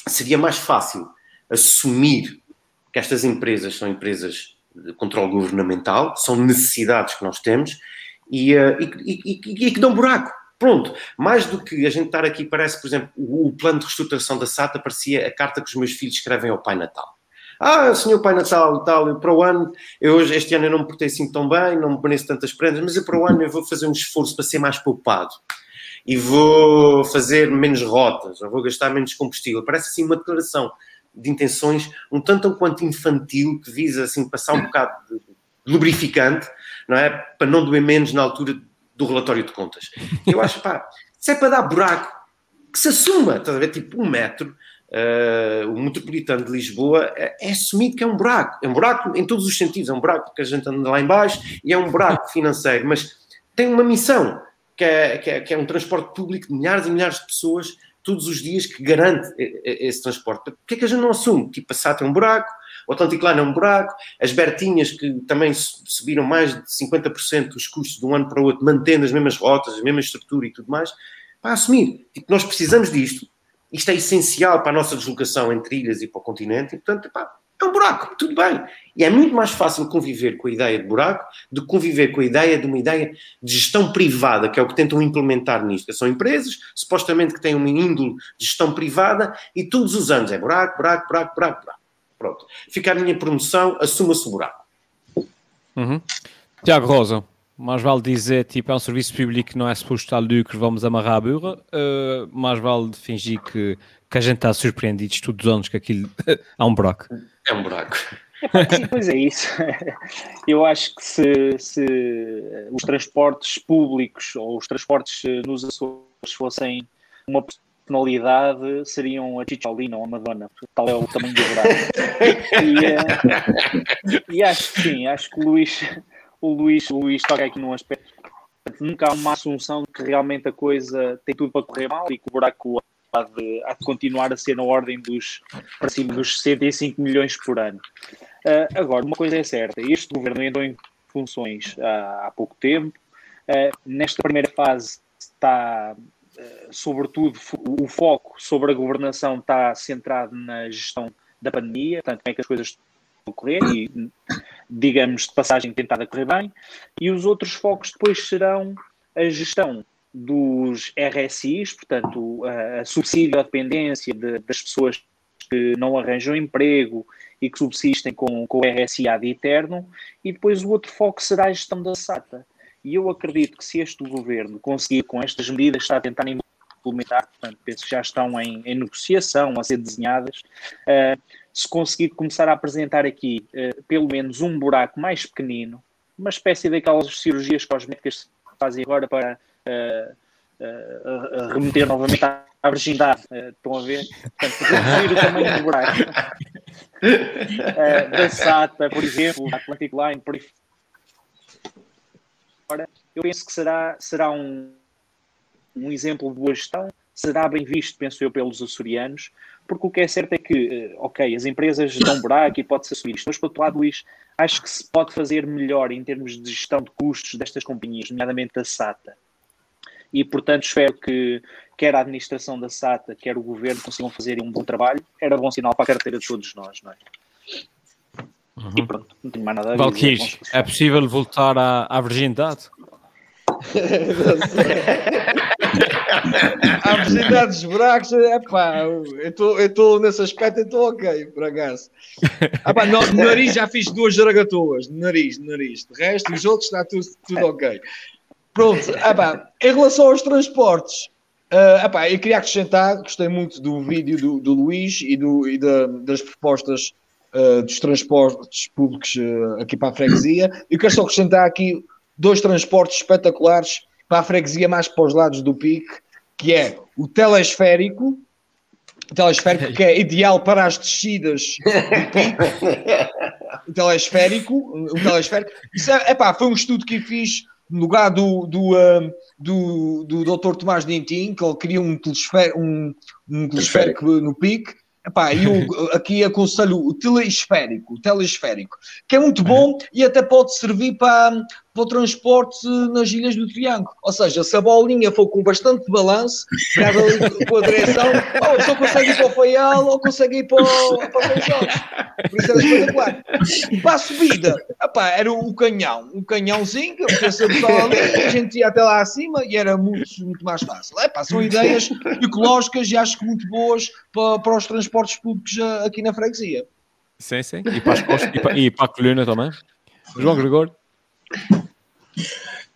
seria mais fácil assumir que estas empresas são empresas de controle governamental, são necessidades que nós temos e, eh, e, e- e- que dão buraco. Pronto, mais do que a gente estar aqui, parece, por exemplo, o, o plano de reestruturação da SATA parecia a carta que os meus filhos escrevem ao Pai Natal. Ah, senhor Pai Natal tal, para o ano, eu este ano eu não me portei assim tão bem, não me pareço tantas prendas, mas eu para o ano eu vou fazer um esforço para ser mais poupado e vou fazer menos rotas, ou vou gastar menos combustível. Parece assim uma declaração de intenções um tanto quanto infantil que visa assim passar um bocado de lubrificante, não é? Para não doer menos na altura do relatório de contas. Eu acho, pá, se é para dar buraco, que se assuma, estás a ver? Tipo, um metro, uh, o metropolitano de Lisboa é, é, assumido que é um buraco. É um buraco em todos os sentidos. É um buraco que a gente anda lá embaixo e é um buraco financeiro, mas tem uma missão, que é, que é, que é um transporte público de milhares e milhares de pessoas todos os dias que garante esse transporte. Porquê é que a gente não assume? Tipo, a SAT é um buraco, o Atlântico Line é um buraco, as Bertinhas, que também subiram mais de 50% os custos de um ano para o outro, mantendo as mesmas rotas, a mesma estrutura e tudo mais, para assumir. Tipo, nós precisamos disto, isto é essencial para a nossa deslocação entre ilhas e para o continente, e portanto, pá, é um buraco, tudo bem. E é muito mais fácil conviver com a ideia de buraco do que conviver com a ideia de uma ideia de gestão privada, que é o que tentam implementar nisto. São empresas, supostamente, que têm uma índole de gestão privada e todos os anos é buraco, buraco, buraco, buraco, buraco. Pronto. Fica a minha promoção, assuma-se o buraco. Uhum. Tiago Rosa, mais vale dizer, tipo, é um serviço público que não é suposto dar lucro, vamos amarrar a burra, uh, mais vale fingir que, que a gente está surpreendido todos os anos que aquilo é um buraco. É um buraco. Sim, pois é isso. Eu acho que se, se, os transportes públicos ou os transportes nos Açores fossem uma personalidade seriam a Chicholina ou a Madonna, tal é o tamanho do buraco. E, uh, e, acho que sim, acho que o Luís, o Luís, o Luís toca aqui num aspecto. Nunca há uma assunção de que realmente a coisa tem tudo para correr mal e que o buraco há de, há de continuar a ser na ordem dos, para cima dos 65 milhões por ano. Uh, agora, uma coisa é certa, este governo entrou em funções há, há pouco tempo, uh, nesta primeira fase está eh, sobretudo, o foco sobre a governação está centrado na gestão da pandemia, portanto, como é que as coisas estão a correr e, digamos, de passagem tentada correr bem, e os outros focos depois serão a gestão dos RSIs, portanto, a, a subsídio à dependência de, das pessoas que não arranjam emprego e que subsistem com, com o RSI ad eterno, e depois o outro foco será a gestão da SATA. E eu acredito que se este governo conseguir, com estas medidas, está a tentar implementar, portanto, penso que já estão em, em negociação, a ser desenhadas, uh, se conseguir começar a apresentar aqui uh, pelo menos um buraco mais pequenino, uma espécie daquelas cirurgias cosméticas que se fazem agora para uh, remeter novamente à, à virgindade. estão a ver? Portanto, reduzir o tamanho do buraco. da SATA, por exemplo, da Atlantic Line, por eu penso que será, será um, um exemplo de boa gestão, será bem visto, penso eu, pelos açorianos, porque o que é certo é que, eh, ok, as empresas dão buraco e pode-se assumir isto, mas, por outro lado, Luís, acho que se pode fazer melhor em termos de gestão de custos destas companhias, nomeadamente da SATA. E, portanto, espero que quer a administração da SATA, quer o governo consigam fazer um bom trabalho. Era bom sinal para a carteira de todos nós, não é? Uhum. E pronto, não tenho mais nada a dizer. Valkyrie, é possível voltar à, à virgindade? a virgindade dos buracos, é pá, eu estou nesse aspecto, estou ok, por acaso. Ah, pá, no, no, nariz já fiz duas jaragatoas, no nariz, no nariz. De resto, os outros está tudo, tudo ok. Pronto, ah, pá, em relação aos transportes, uh, ah, pá, eu queria acrescentar, gostei muito do vídeo do, do Luís e, do, e da, das propostas uh, dos transportes públicos uh, aqui para a freguesia. Eu quero só acrescentar aqui dois transportes espetaculares para a freguesia mais para os lados do pique, que é o telesférico, o telesférico que é ideal para as descidas do pique, o telesférico, o telesférico. Isso é, epá, foi um estudo que eu fiz no lugar do, do, do, do Dr. Tomás Dentin, que ele queria um telesférico, um, um telesférico no pique, Epá, eu aqui aconselho o telesférico, o telesférico, que é muito bom e até pode servir para, para o transporte nas ilhas do Triângulo. Ou seja, se a bolinha for com bastante balanço, com a direção, ou a pessoa consegue ir para o Faial ou consegue ir para, o, para Jorge. Por isso era espetacular. Para a subida, epá, era o canhão, um canhãozinho, que a pessoa ali, a gente ia até lá acima e era muito, muito mais fácil. Epá, são ideias ecológicas e acho que muito boas para, para os transportes públicos aqui na freguesia. Sim, sim. E para, as, e para, e para a coluna também. João Gregório?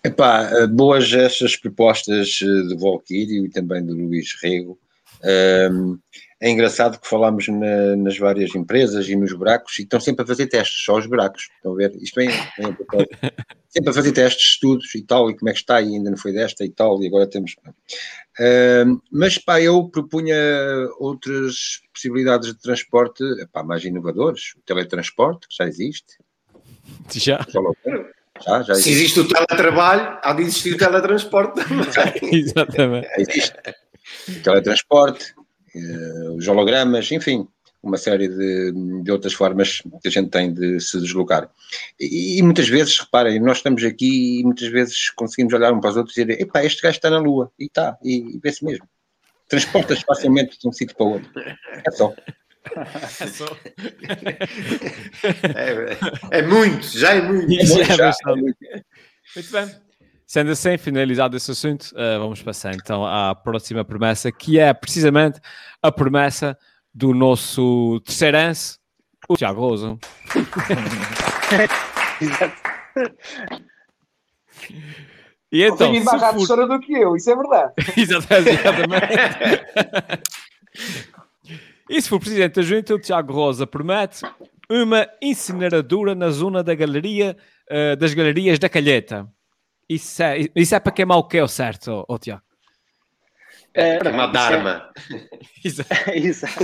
Epá, boas estas propostas eh, de Volquírio e também de Luís Rego. É engraçado que falamos na, nas várias empresas e nos buracos e estão sempre a fazer testes, só os buracos. Estão a ver? Isto vem, vem sempre a fazer testes, estudos e tal, e como é que está, e ainda não foi desta e tal, e agora temos. Um, mas pá, eu propunha outras possibilidades de transporte epá, mais inovadores. O teletransporte, que já existe. Já. Já, já existe. Se existe o teletrabalho, há de existir o teletransporte também. Exatamente. Existe. O teletransporte, uh, os hologramas, enfim, uma série de, de, outras formas que a gente tem de se deslocar. E, e, muitas vezes, reparem, nós estamos aqui e muitas vezes conseguimos olhar um para os outros e dizer: epá, este gajo está na Lua, e está, e, e vê-se mesmo. Transportas facilmente de um sítio para o outro. É só. É, é, é, muito, já é muito. Muito, já, é muito. muito bem. Sendo assim, finalizado esse assunto, uh, vamos passar então à próxima promessa, que é precisamente a promessa do nosso terceirense, o Tiago Rosa. e então, tem mais for... do que eu, isso é verdade. exatamente. E se for presidente da Junta, o Tiago Rosa promete uma incineradora na zona da galeria, uh, das galerias da Calheta. Isso é, isso é para queimar o que é o certo, oh, Tiago? É, uma Dharma. É... Exato.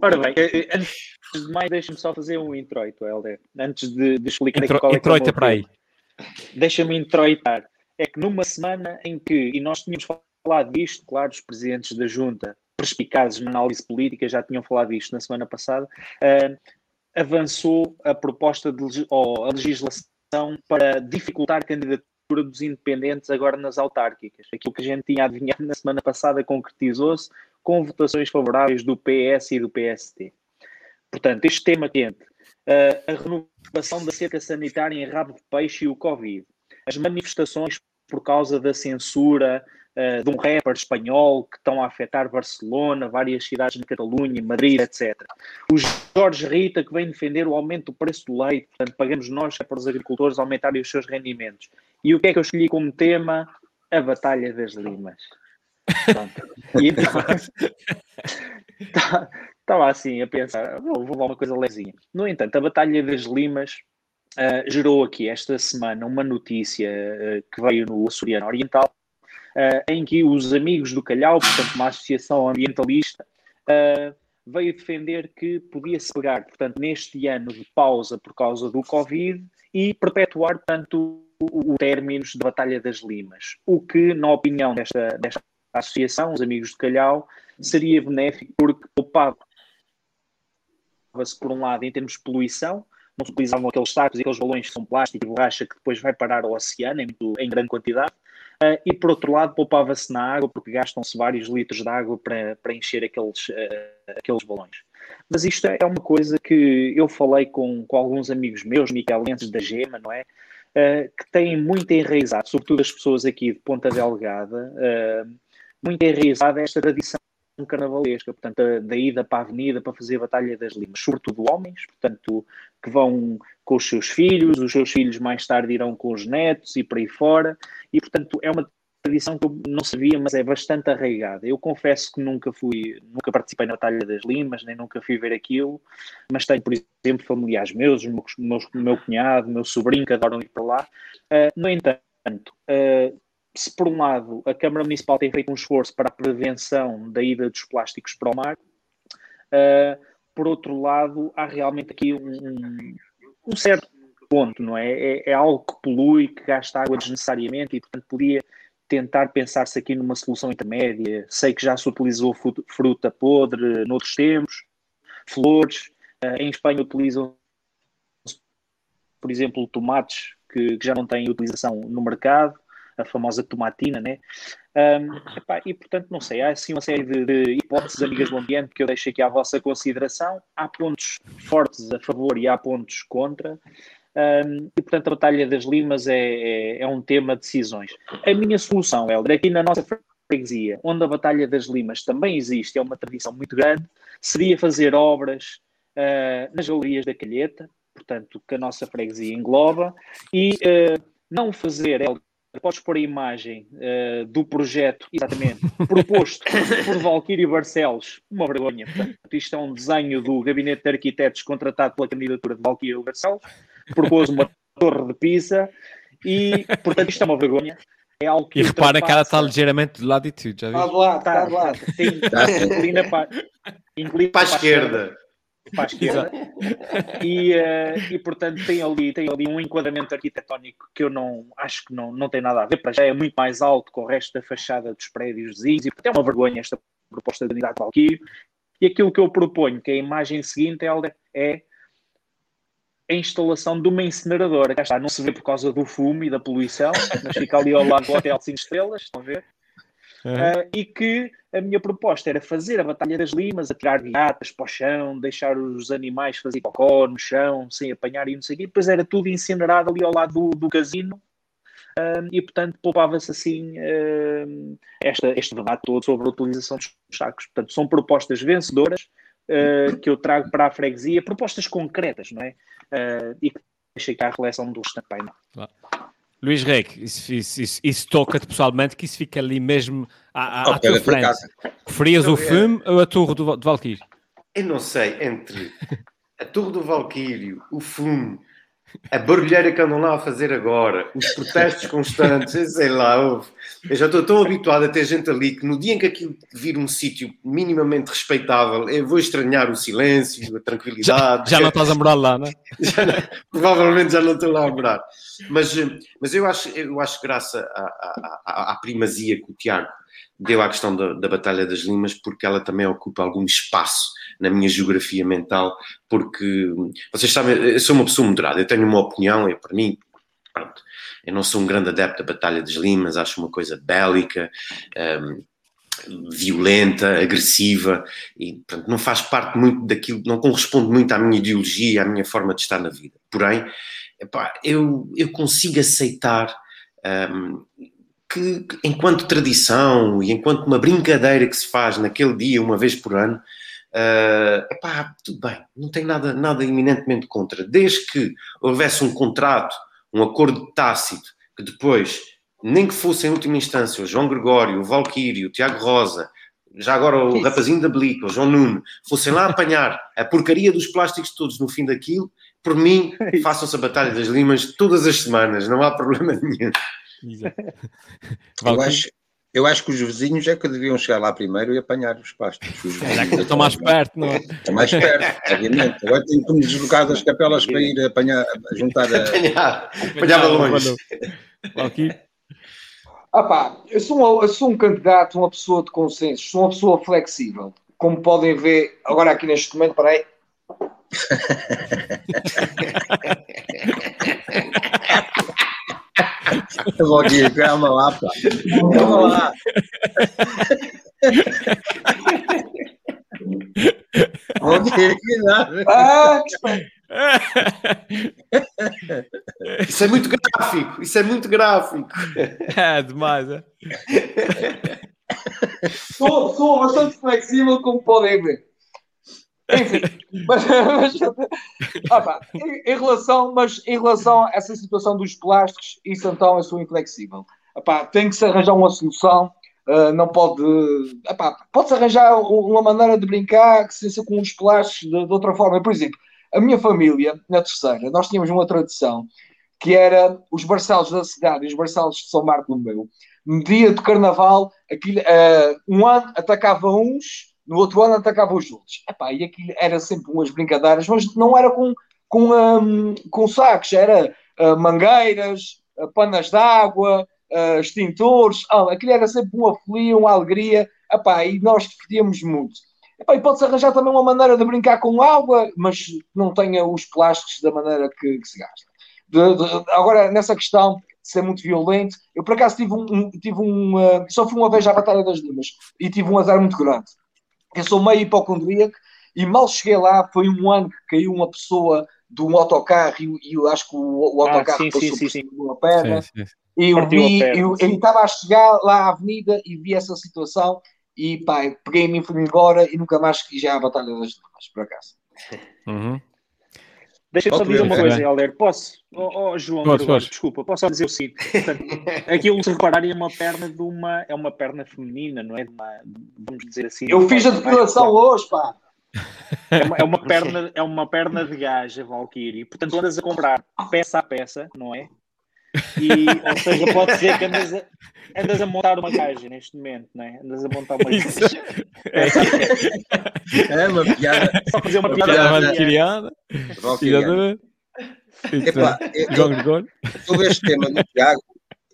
Ora bem, eh, eh, antes de mais, deixa-me só fazer um introito, Helder. Antes de, de explicar Intro, qual é Introita é para aí. Deixa-me introitar. É que numa semana em que, e nós tínhamos falado disto, claro, os presidentes da Junta, perspicazes na análise política, já tinham falado disto na semana passada, uh, avançou a proposta de ou a legislação para dificultar candidatura dos independentes agora nas autárquicas. Aquilo que a gente tinha adivinhado na semana passada concretizou-se com votações favoráveis do PS e do PST. Portanto, este tema quente, a renovação da cerca sanitária em rabo de peixe e o Covid, as manifestações por causa da censura uh, de um rapper espanhol que estão a afetar Barcelona, várias cidades na Catalunha, Madrid, etc. O Jorge Rita que vem defender o aumento do preço do leite, portanto, pagamos nós para os agricultores aumentarem os seus rendimentos. E o que é que eu escolhi como tema? A Batalha das Limas. e então, estava tá, assim a pensar, vou, vou uma coisa lezinha. No entanto, a Batalha das Limas uh, gerou aqui esta semana uma notícia uh, que veio no Açoriano Oriental, em que os amigos do Calhau, portanto, uma associação ambientalista, veio defender que podia-se pegar, portanto, neste ano de pausa por causa do Covid e perpetuar, portanto, o, o término da Batalha das Limas. O que, na opinião desta, desta associação, os Amigos de Calhau, seria benéfico porque poupava-se, por um lado, em termos de poluição, não se utilizavam aqueles sacos e aqueles balões que são plástico e borracha que depois vai parar ao oceano em, em grande quantidade. E por outro lado, poupava-se na água, porque gastam-se vários litros de água para, para encher aqueles, uh, aqueles balões. Mas isto é uma coisa que eu falei com, com alguns amigos meus, micalenses da Gema, não é? Uh, que têm muito enraizado, sobretudo as pessoas aqui de Ponta Delgada, muito enraizada esta tradição carnavalesca, portanto, da ida para a avenida para fazer a Batalha das Limas, sobretudo homens, portanto, que vão com os seus filhos, os seus filhos mais tarde irão com os netos e por aí fora, e portanto é uma tradição que eu não sabia, mas é bastante arraigada. Eu confesso que nunca fui, nunca participei na Batalha das Limas, nem nunca fui ver aquilo, mas tenho, por exemplo, familiares meus, meu, meu cunhado, meu sobrinho que adoram ir para lá. Uh, no entanto, uh, se por um lado a Câmara Municipal tem feito um esforço para a prevenção da ida dos plásticos para o mar, uh, por outro lado há realmente aqui um, um certo ponto, não é? é? é? algo que polui, que gasta água desnecessariamente e portanto podia tentar pensar-se aqui numa solução intermédia. Sei que já se utilizou fruta podre noutros tempos, flores, uh, em Espanha utilizam por exemplo, tomates que, que já não têm utilização no mercado, a famosa tomatina, né? Um, epá, e portanto, não sei, há assim uma série de, de, hipóteses amigas do ambiente que eu deixo aqui à vossa consideração. Há pontos fortes a favor e há pontos contra. Um, e portanto, a Batalha das Limas é, é, é, um tema de decisões. A minha solução, Helder, aqui na nossa freguesia, onde a Batalha das Limas também existe, é uma tradição muito grande, seria fazer obras uh, nas galerias da Calheta, portanto, que a nossa freguesia engloba, e uh, não fazer, Helder, podes pôr a imagem uh, do projeto, exatamente, proposto por Valquírio Barcelos, uma vergonha. Portanto, isto é um desenho do Gabinete de Arquitetos contratado pela candidatura de Valquírio Barcelos, propôs uma torre de Pisa e, portanto, isto é uma vergonha. É algo que e repara que ela está ligeiramente do lado de tudo, já viste? Está lá, está lá. Tem, inclina para, inclina para a esquerda para a esquerda. e, uh, e portanto tem ali, tem ali um enquadramento arquitetónico que eu não acho que não, não tem nada a ver, para já é muito mais alto com o resto da fachada dos prédios vizinhos e portanto é uma vergonha esta proposta de unidade de Valquírio. E aquilo que eu proponho, que é a imagem seguinte, é a instalação de uma incineradora. Cá está, não se vê por causa do fumo e da poluição, mas fica ali ao lado do Hotel 5 Estrelas, estão a ver? Uhum. Uh, e que a minha proposta era fazer a Batalha das Limas, atirar viatas para o chão, deixar os animais fazer cocó no chão, sem apanhar e não sei o quê. Depois era tudo incinerado ali ao lado do, do casino. Um, e portanto poupava-se assim um, esta, este debate todo sobre a utilização dos sacos. Portanto, são propostas vencedoras que eu trago para a freguesia, propostas concretas, não é? E que deixei cá a reflexão dos também. Não? Luís Reque, isso, isso, isso, isso toca-te pessoalmente, que isso fica ali mesmo à, à, à tua frente. Preferias o filme ou a Torre do, do Valkyrie? Eu não sei, entre a Torre do Valkyrie, o fume, a barulheira que andam lá a fazer agora, os protestos constantes, sei lá, ouve. eu já estou tão habituado a ter gente ali que no dia em que aquilo vir um sítio minimamente respeitável, eu vou estranhar o silêncio, a tranquilidade. Já, já não estás a morar lá, não é? Já, provavelmente já não estou lá a morar. Mas, mas eu, acho, eu acho graça à, à, à primazia que o Tiago deu à questão da, da Batalha das Limas, porque ela também ocupa algum espaço na minha geografia mental, porque vocês sabem, eu sou uma pessoa moderada, eu tenho uma opinião, e para mim, pronto, eu não sou um grande adepto da Batalha das Limas, acho uma coisa bélica, um, violenta, agressiva, e não faz parte muito daquilo, não corresponde muito à minha ideologia, à minha forma de estar na vida. Porém, epá, eu, eu consigo aceitar um, que, enquanto tradição e enquanto uma brincadeira que se faz naquele dia, uma vez por ano, uh, epá, tudo bem, não tem nada, nada eminentemente contra. Desde que houvesse um contrato, um acordo tácito, que depois, nem que fosse em última instância o João Gregório, o Valquírio, o Tiago Rosa, já agora o Isso. rapazinho da Blica, o João Nuno, fossem lá apanhar a porcaria dos plásticos todos no fim daquilo, por mim, façam-se a Batalha das Limas todas as semanas, não há problema nenhum. eu, acho, eu acho que os vizinhos é que deviam chegar lá primeiro e apanhar os plásticos. Os estão mais perto, não é? Estão mais perto, obviamente. Agora tenho que me deslocar das capelas para ir apanhar, juntar a. Apanhar, apanhar balões. Aqui. Ah pá, eu sou, um, eu sou um candidato, uma pessoa de consenso, sou uma pessoa flexível. Como podem ver agora aqui neste momento, para aí. Valdir, calma lá, pá. Calma lá. Valdir, cuidado. Ah, Isso é muito gráfico. Isso é muito gráfico. É demais, é? Sou, sou bastante flexível, como podem ver. Enfim, mas, mas ah, em, relação, mas em relação a essa situação dos plásticos, isso então eu sou inflexível. Ah, tem que se arranjar uma solução. Uh, não pode. Pode-se arranjar uma maneira de brincar que seja com os plásticos de, de, outra forma. Por exemplo, a minha família, na terceira, nós tínhamos uma tradição que era os Barcelos da cidade os Barcelos de São Marco no meu. No dia de carnaval, aquilo, uh, um ano atacava uns no outro ano atacava os outros. Epá, e aquilo era sempre umas brincadeiras, mas não era com, com, um, com sacos, era uh, mangueiras, uh, panas d'água, uh, extintores, ah, aquilo era sempre uma folia, uma alegria, epá, e nós divertíamos muito. Epá, e pode-se arranjar também uma maneira de brincar com água, mas não tenha os plásticos da maneira que, que se gasta. de, de, agora, nessa questão de ser muito violento, eu por acaso tive um, tive um uh, só fui uma vez à Batalha das Limas e tive um azar muito grande. Eu sou meio hipocondríaco e mal cheguei lá, foi um ano que caiu uma pessoa de um autocarro e, eu acho que o, o ah, autocarro ah, sim, passou sim, sim, por uma perna. Sim, sim. E eu vi, eu, eu estava a chegar lá à avenida e vi essa situação e pá, peguei-me e fui embora e nunca mais quis já a Batalha das Limas, por acaso. Uhum. Deixa-me só dizer uma coisa, Helder. Posso? Oh, oh João, posso, posso. desculpa, posso só dizer o seguinte. Portanto, aquilo, se repararem, é uma perna de uma. É uma perna feminina, não é? De uma, vamos dizer assim. Eu fiz a depilação hoje, pá. É uma, é uma, perna, é uma perna de gaja, Valkyrie. Portanto, andas a comprar peça a peça, não é? E, ou seja, pode ser que andas a, andas a montar uma gaja neste momento, não é? Andas a montar uma gaja. É, é uma piada. Só fazer uma piada. Piada criada. Exatamente. Epá, sobre este tema do Tiago,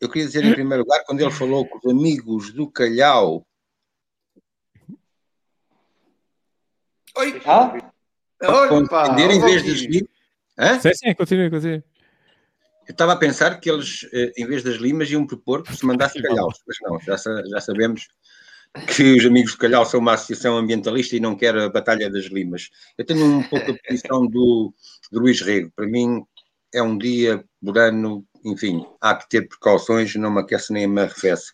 eu queria dizer em primeiro lugar, quando ele falou com os amigos do Calhau. Oi! Ah? Oi, pá, em vez de. Sim, sim, continue, continue. Eu estava a pensar que eles, eh, em vez das limas, iam propor que se mandasse calhau, mas não, já, já sabemos que os Amigos de Calhau são uma associação ambientalista e não quer a Batalha das Limas. Eu tenho um pouco a posição do, do Luís Rego. Para mim, é um dia por ano, enfim, há que ter precauções, não me aquece nem me arrefece.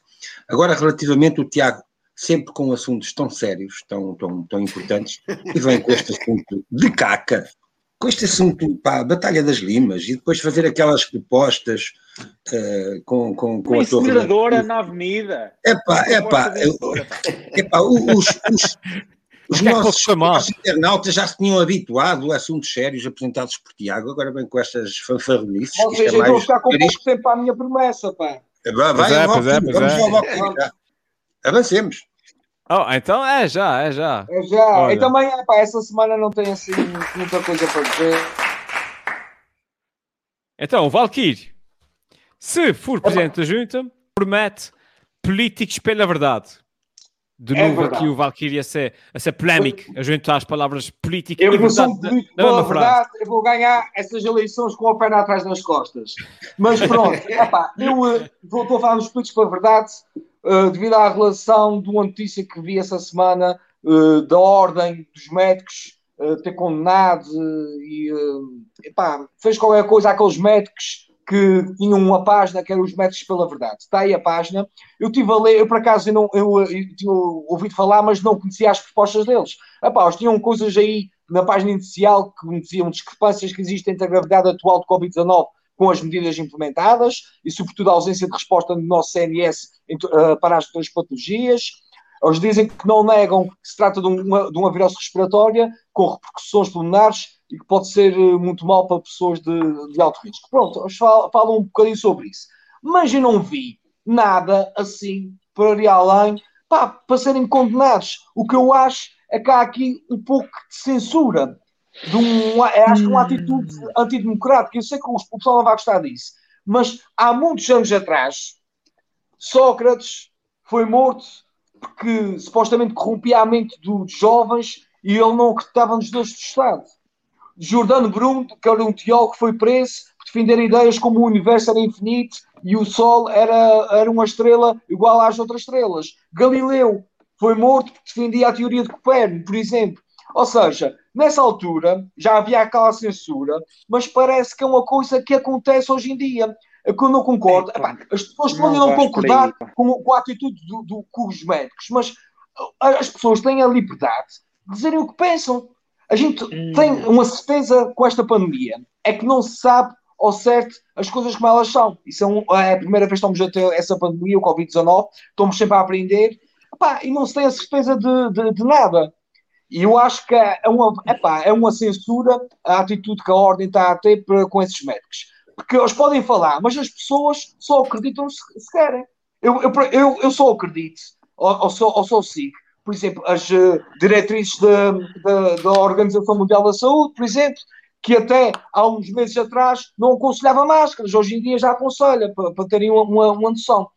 Agora, relativamente o Tiago, sempre com assuntos tão sérios, tão, tão, tão importantes, e vem com este assunto de caca, com este assunto, pá, Batalha das Limas, e depois fazer aquelas propostas uh, com, com, com Uma a torre. na avenida. Epá, epá, epá, os, os, os é nossos, nossos internautas já se tinham habituado a assuntos sérios apresentados por Tiago, agora vem com estas fanfarronices. Ou seja, é eu vou ficar com pouco tempo à minha promessa, pá. Vai, vai, é, vamos é, é. Avancemos. Oh, então é já, é já. É já. Olha. E também, pá, essa semana não tem assim muita coisa para dizer. Então, Valkyrie, se for presidente da junta, promete políticos pela verdade. De é novo verdade. aqui o Valkyrie a ser, a ser polémico, a juntar as palavras políticas eu e verdade. Político pela verdade, eu vou ganhar essas eleições com a perna atrás das costas. Mas pronto, epá, eu uh, vou, vou falar dos políticos pela verdade uh, devido à relação de uma notícia que vi essa semana uh, da ordem dos médicos uh, ter condenado e epá, fez qualquer coisa àqueles médicos que tinham uma página que era os médicos pela verdade. Está aí a página. Eu tive a ler, eu por acaso eu, não, eu, eu tinha ouvido falar, mas não conhecia as propostas deles. Epá, eles tinham coisas aí na página inicial que me diziam discrepâncias que existem entre a gravidade atual de Covid-19 com as medidas implementadas e, sobretudo, a ausência de resposta no nosso CNS uh, para as duas patologias. Eles dizem que não negam que se trata de uma, de uma virose respiratória com repercussões pulmonares e que pode ser uh, muito mal para pessoas de, de alto risco. Pronto, eles falam, falam, um bocadinho sobre isso. Mas eu não vi nada assim para ir além pá, para serem condenados. O que eu acho é que há aqui um pouco de censura de um, acho que uma atitude antidemocrática. Eu sei que o pessoal não vai gostar disso, mas há muitos anos atrás, Sócrates foi morto porque supostamente corrompia a mente dos jovens e ele não acreditava nos deuses do Estado. Jordano Bruno, que era um teólogo, foi preso por defender ideias como o universo era infinito e o Sol era, era uma estrela igual às outras estrelas. Galileu foi morto porque defendia a teoria de Copérnico, por exemplo. Ou seja, nessa altura já havia aquela censura, mas parece que é uma coisa que acontece hoje em dia. É que eu não concordo. Epá, as pessoas podem não, não concordar com, com, a atitude do, do, com os médicos, mas as pessoas têm a liberdade de dizerem o que pensam. A gente hum. tem uma certeza com esta pandemia, é que não se sabe ao certo as coisas como elas são. Isso é, é a primeira vez que estamos a ter essa pandemia, o Covid-19, estamos sempre a aprender, epá, e não se tem a certeza de, de, de nada. E eu acho que é uma, epá, é uma censura a atitude que a ordem está a ter com esses médicos. Porque eles podem falar, mas as pessoas só acreditam se, se querem. Eu, eu, eu, eu só acredito, ou, ou, só, ou só sigo, por exemplo, as uh, diretrizes da, da, da Organização Mundial da Saúde, por exemplo, que até há uns meses atrás não aconselhava máscaras, hoje em dia já aconselha, para, para terem uma, uma, uma noção.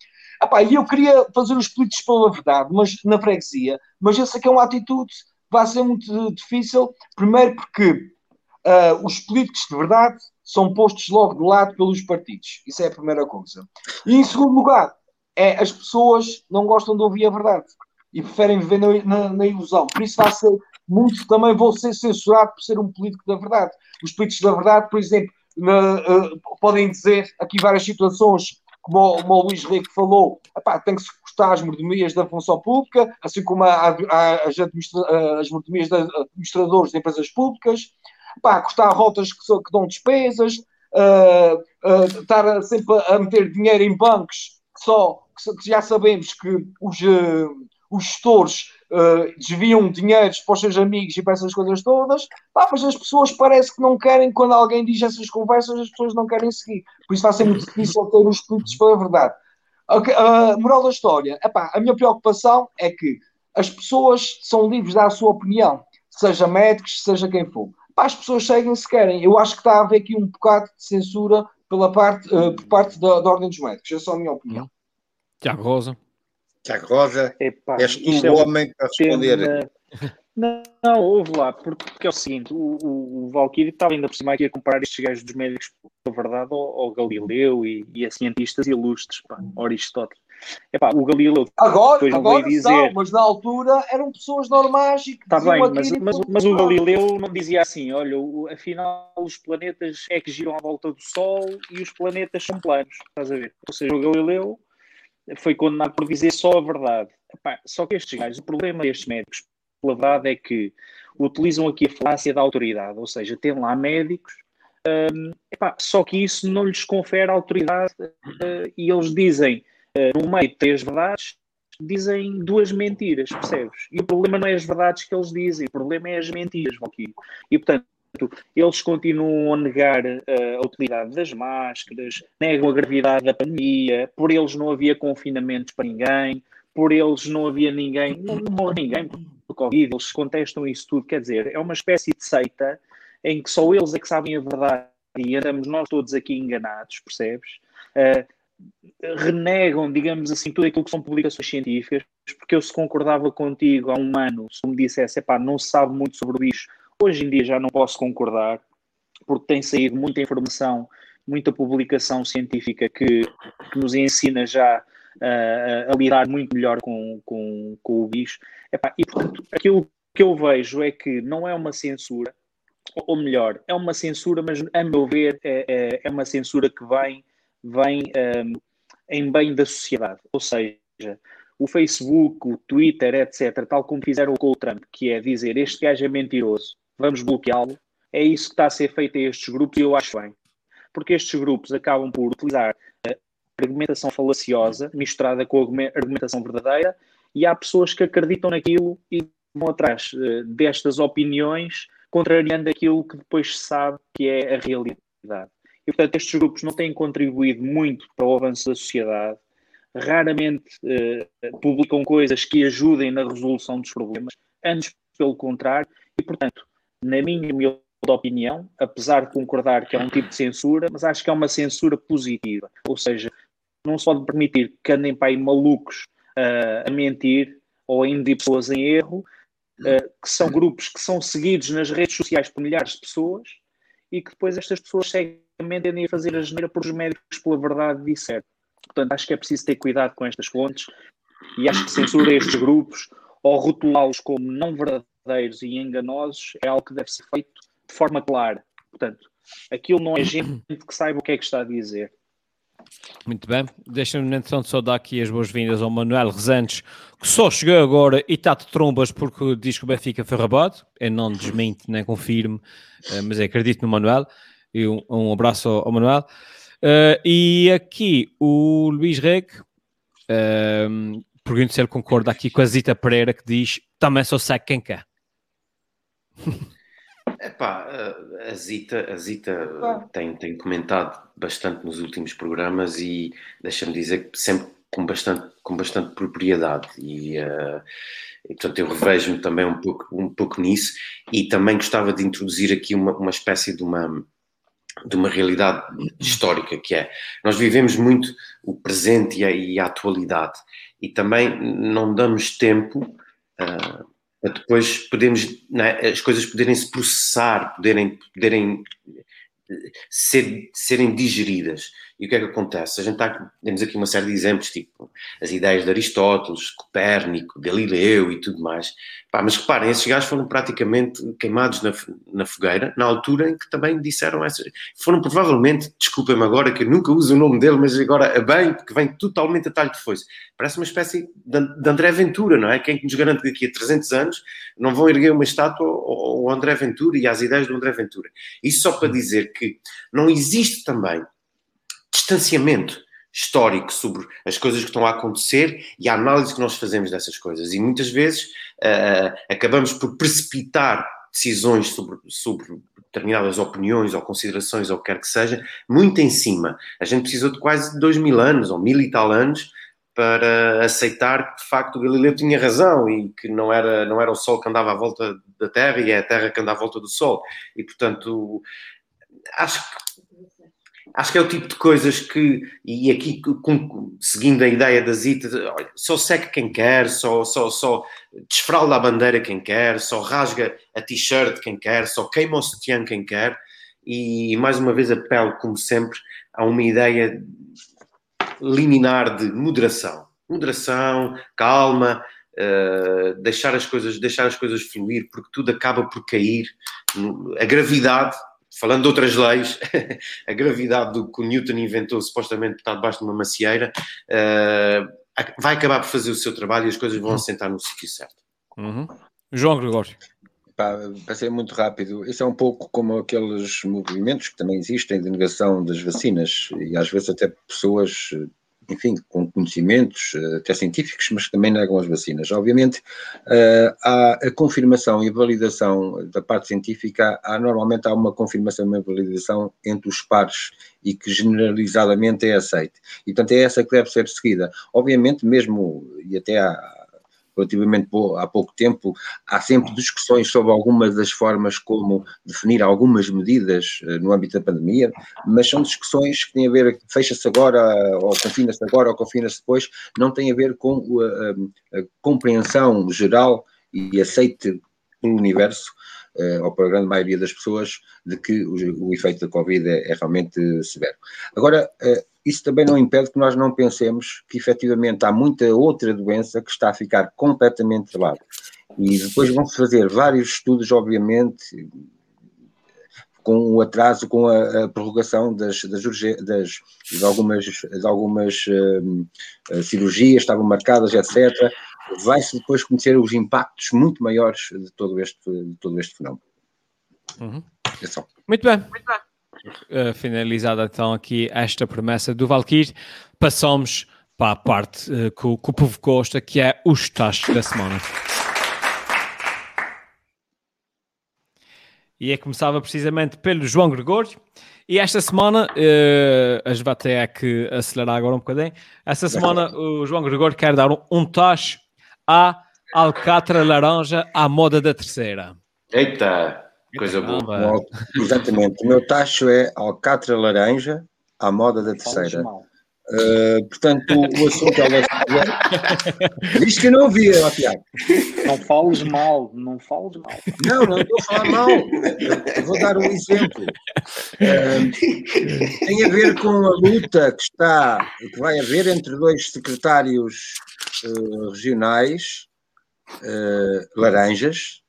E eu queria fazer os políticos pela verdade, mas na freguesia, mas essa aqui é uma atitude vai ser muito difícil, primeiro porque uh, os políticos de verdade são postos logo de lado pelos partidos. Isso é a primeira coisa. E em segundo lugar, é as pessoas não gostam de ouvir a verdade e preferem viver na, na, na ilusão. Por isso vai ser muito também vou ser censurado por ser um político da verdade. Os políticos da verdade, por exemplo, na, uh, podem dizer aqui várias situações, como, como o Luís Rico falou, tem que cortar as mordomias da função pública, assim como a, a, as, administra, as mordomias de administradores de empresas públicas, epá, cortar rotas que, que dão despesas, uh, uh, estar sempre a meter dinheiro em bancos só que já sabemos que os, os gestores uh, desviam dinheiro para os seus amigos e para essas coisas todas, pá, mas as pessoas parece que não querem, quando alguém diz essas conversas, as pessoas não querem seguir. Por isso vai ser muito difícil ter os políticos pela verdade. Okay, uh, moral da história, epá, a minha preocupação é que as pessoas são livres de dar a sua opinião, seja médicos, seja quem for. Epá, as pessoas seguem se querem. Eu acho que está a haver aqui um bocado de censura pela parte, uh, por parte da, da Ordem dos Médicos. Essa é só a minha opinião. Tiago Rosa. Tiago Rosa, Epá, és tu o é homem para responder. Não, não, ouve lá, porque é o seguinte: o, o, o Valkyrie estava ainda por cima aqui a comparar estes gajos dos médicos, na verdade, ao, ao Galileu e, e, a cientistas ilustres, pá, Aristóteles. Epá, o Galileu agora, agora dizer... Mas na altura eram pessoas normais e que Está bem, mas, mas, mas, o Galileu não dizia assim: olha, afinal os planetas é que giram à volta do Sol e os planetas são planos, estás a ver? Ou seja, o Galileu foi condenado por dizer só a verdade. Epá, só que estes gajos, o problema destes médicos, verdade, é que utilizam aqui a falácia da autoridade, ou seja, tem lá médicos, um, epá, só que isso não lhes confere autoridade uh, e eles dizem, uh, no meio de três verdades, dizem duas mentiras, percebes? E o problema não é as verdades que eles dizem, o problema é as mentiras, Valquírio. E portanto, eles continuam a negar uh, a utilidade das máscaras, negam a gravidade da pandemia, por eles não havia confinamentos para ninguém, por eles não havia ninguém, não morre ninguém por Covid, eles contestam isso tudo. Quer dizer, é uma espécie de seita em que só eles é que sabem a verdade e andamos nós todos aqui enganados, percebes? Uh, renegam, digamos assim, tudo aquilo que são publicações científicas, porque eu se concordava contigo há um ano, se me dissesse, epá, não se sabe muito sobre o bicho, Hoje em dia já não posso concordar, porque tem saído muita informação, muita publicação científica que, que nos ensina já uh, a lidar muito melhor com, com, com o bicho. Epá, e portanto, aquilo que eu vejo é que não é uma censura, ou melhor, é uma censura, mas a meu ver é, é, é uma censura que vem, vem um, em bem da sociedade. Ou seja, o Facebook, o Twitter, etc., tal como fizeram com o Trump, que é dizer este gajo é mentiroso, vamos bloqueá-lo. É isso que está a ser feito a estes grupos e eu acho bem. Porque estes grupos acabam por utilizar a argumentação falaciosa misturada com argumentação verdadeira e há pessoas que acreditam naquilo e vão atrás uh, destas opiniões, contrariando aquilo que depois se sabe que é a realidade. E, portanto, estes grupos não têm contribuído muito para o avanço da sociedade, raramente uh, publicam coisas que ajudem na resolução dos problemas, antes pelo contrário, e, portanto, na minha humilde opinião, apesar de concordar que é um tipo de censura, mas acho que é uma censura positiva. Ou seja, não se pode permitir que andem para aí malucos uh, a mentir ou a induzir pessoas em erro, uh, que são grupos que são seguidos nas redes sociais por milhares de pessoas e que depois estas pessoas seguem a fazer a geneira por os médicos pela verdade disseram. Portanto, acho que é preciso ter cuidado com estas fontes e acho que censura estes grupos ou rotulá-los como não verdadeiros e enganosos é algo que deve ser feito de forma clara. Portanto, aquilo não é gente que saiba o que é que está a dizer. Muito bem, deixa-me então só dar aqui as boas-vindas ao Manuel Rezantes, que só chegou agora e está de trombas porque diz que o Benfica foi roubado. Eu não desmente nem confirmo, eh, mas acredito no Manuel. E um, um abraço ao, Manuel. Uh, e aqui o Luís Reg, uh, pergunto se ele concorda aqui com a Zita Pereira que diz também só segue quem quer. Epá, a Zita, a Zita tem, tem comentado bastante nos últimos programas e deixa-me dizer que sempre com bastante, com bastante propriedade. E, uh, e portanto eu revejo-me também um pouco, um pouco nisso. E também gostava de introduzir aqui uma, uma espécie de uma, de uma realidade histórica que é, nós vivemos muito o presente e a, e a atualidade. E também não damos tempo uh, depois podemos, é, as coisas poderem se processar, poderem, poderem ser, serem digeridas. E o que é que acontece? A gente está, temos aqui uma série de exemplos, tipo as ideias de Aristóteles, Copérnico, Galileu e tudo mais. Pá, mas reparem, esses gajos foram praticamente queimados na, na fogueira, na altura em que também disseram essas. Foram provavelmente, desculpem-me agora que eu nunca uso o nome dele, mas agora é bem, porque vem totalmente a talho de foice. Parece uma espécie de, de André Ventura, não é? Quem nos garante que daqui a 300 anos não vão erguer uma estátua ao André Ventura e às ideias do André Ventura. Isso só para dizer que não existe também distanciamento histórico sobre as coisas que estão a acontecer e a análise que nós fazemos dessas coisas. E muitas vezes uh, acabamos por precipitar decisões sobre, sobre determinadas opiniões ou considerações ou o que quer que seja, muito em cima. A gente precisou de quase dois mil anos ou mil e tal anos para aceitar que de facto o Galileu tinha razão e que não era, não era o Sol que andava à volta da Terra e é a Terra que anda à volta do Sol. E portanto, acho que acho que é o tipo de coisas que, e aqui com, seguindo a ideia da Zita, olha, só seca quem quer, só, só, só desfralda a bandeira quem quer, só rasga a t-shirt quem quer, só queima o sutiã quem quer, e mais uma vez apelo, como sempre, a uma ideia liminar de moderação. Moderação, calma, uh, deixar, as coisas, deixar as coisas fluir, porque tudo acaba por cair. A gravidade falando de outras leis, a gravidade do que o Newton inventou, supostamente por estar debaixo de uma macieira, uh, vai acabar por fazer o seu trabalho e as coisas vão assentar no sítio certo. Uhum. João Gregório. para ser muito rápido, isso é um pouco como aqueles movimentos que também existem de negação das vacinas e às vezes até pessoas enfim, com conhecimentos eh, até científicos, mas que também negam as vacinas. Obviamente, uh, há a confirmação e validação da parte científica, há, normalmente há uma confirmação e uma validação entre os pares e que generalizadamente é aceite. E, portanto, é essa que deve ser seguida. Obviamente, mesmo, e até há relativamente há pouco tempo, há sempre discussões sobre algumas das formas como definir algumas medidas eh, no âmbito da pandemia, mas são discussões que têm a ver, fecha-se agora, ou confina-se agora, ou confina-se depois, não tem a ver com a, a, a compreensão geral e aceite pelo universo uh, ou para a grande maioria das pessoas, de que o, o efeito da Covid é, é realmente severo. Agora, uh, isso também não impede que nós não pensemos que efetivamente há muita outra doença que está a ficar completamente de lado. E depois vão-se fazer vários estudos, obviamente, com o atraso, com a, a prorrogação das, das, das, de algumas, de algumas uh, cirurgias, estavam marcadas, etc. Vai-se depois conhecer os impactos muito maiores de todo este, de todo este fenómeno. Uhum. É só. Muito bem. Muito bem. Uh, finalizada então aqui esta promessa do Valkyrie, passamos para a parte uh, que, que povo gosta, que é os taxos da semana. E é começava precisamente pelo João Gregório. E esta semana, uh, a gente vai que acelerar agora um bocadinho. Esta semana, o João Gregório quer dar um, um tacho à Alcatra Laranja à moda da terceira. Eita! Coisa boa. Exatamente. O meu tacho é alcatra laranja à moda da terceira. Uh, portanto, o assunto é Diz que não ouvia, ó, Tiago. Não fales mal, não fales mal. Não, não estou a falar mal. Eu vou dar um exemplo. Uh, tem a ver com a luta que está, que vai haver entre dois secretários uh, regionais laranjas,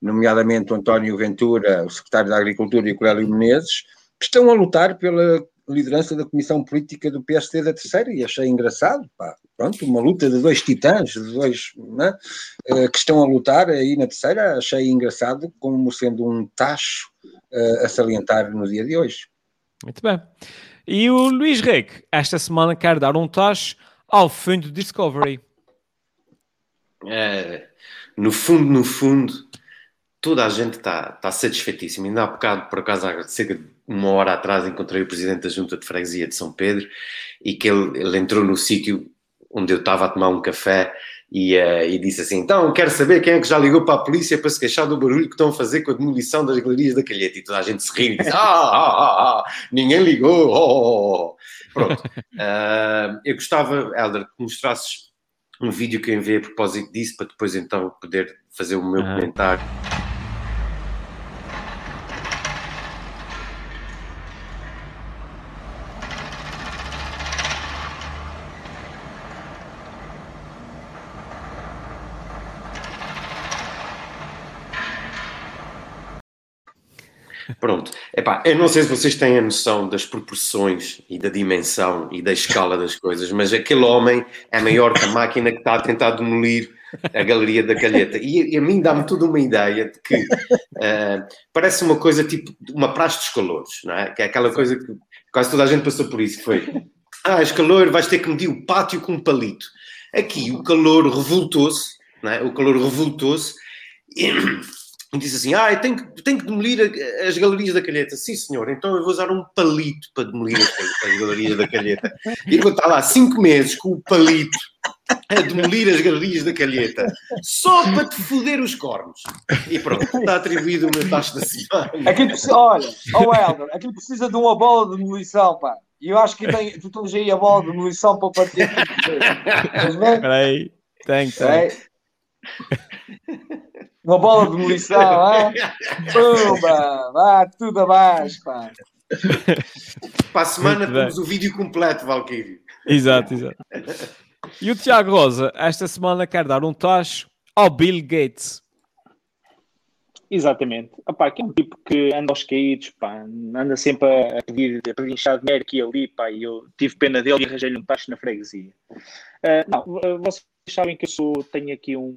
nomeadamente o António Ventura, o secretário da Agricultura, e o Clélio Menezes, que estão a lutar pela liderança da Comissão Política do PSD da Terceira, e achei engraçado, pá, pronto, uma luta de dois titãs, de dois, né, que estão a lutar aí na Terceira, achei engraçado como sendo um tacho uh, a salientar no dia de hoje. Muito bem. E o Luís Reque, esta semana quer dar um tacho ao fundo Discovery. É, no fundo, no fundo, toda a gente está tá satisfeitíssima. Ainda há bocado, por acaso, há cerca de uma hora atrás, encontrei o presidente da Junta de Freguesia de São Pedro e que ele, ele entrou no sítio onde eu estava a tomar um café e, uh, e, disse assim: Então, quero saber quem é que já ligou para a polícia para se queixar do barulho que estão a fazer com a demolição das galerias da Calheta. E toda a gente se ri e diz: ah, ah, ah, ah, ninguém ligou. Oh, oh, oh. Pronto. Uh, eu gostava, Helder, que mostrasses um vídeo que eu enviei a propósito disso para depois então poder fazer o meu comentário. Pronto. Epá, eu não sei se vocês têm a noção das proporções e da dimensão e da escala das coisas, mas aquele homem é maior que a máquina que está a tentar demolir a Galeria da Calheta. E, e a mim dá-me toda uma ideia de que uh, parece uma coisa tipo uma praxe dos calores, não é? Que é aquela coisa que quase toda a gente passou por isso, foi ah, és calor, vais ter que medir o pátio com um palito. Aqui o calor revoltou-se, é? O calor revoltou-se disse assim: Ah, eu tenho, que, tenho que demolir as galerias da Calheta. Sim, senhor, então eu vou usar um palito para demolir as, as galerias da Calheta. E vou estar lá cinco meses com o palito a demolir as galerias da Calheta só para te foder os cornos. E pronto, está atribuído o meu tacho da semana. Aquilo olha, oh Helder, aquilo precisa de uma bola de demolição, pá. E eu acho que tem, tu tens aí a bola de demolição para partir. Espera aí, tem, tem. Uma bola de demolição, ah? Pumba, vá tudo abaixo, pá. Para a semana temos o vídeo completo, Valkyrie. Exato, exato. E o Tiago Rosa, esta semana quer dar um tacho ao Bill Gates. Exatamente. Epá, que é um tipo que anda aos caídos, pá, anda sempre a pedir, a pedir dinheiro aqui e ali, pá, e eu tive pena dele e arranjei-lhe um tacho na freguesia. Uh, não, vocês sabem que eu sou, tenho aqui um,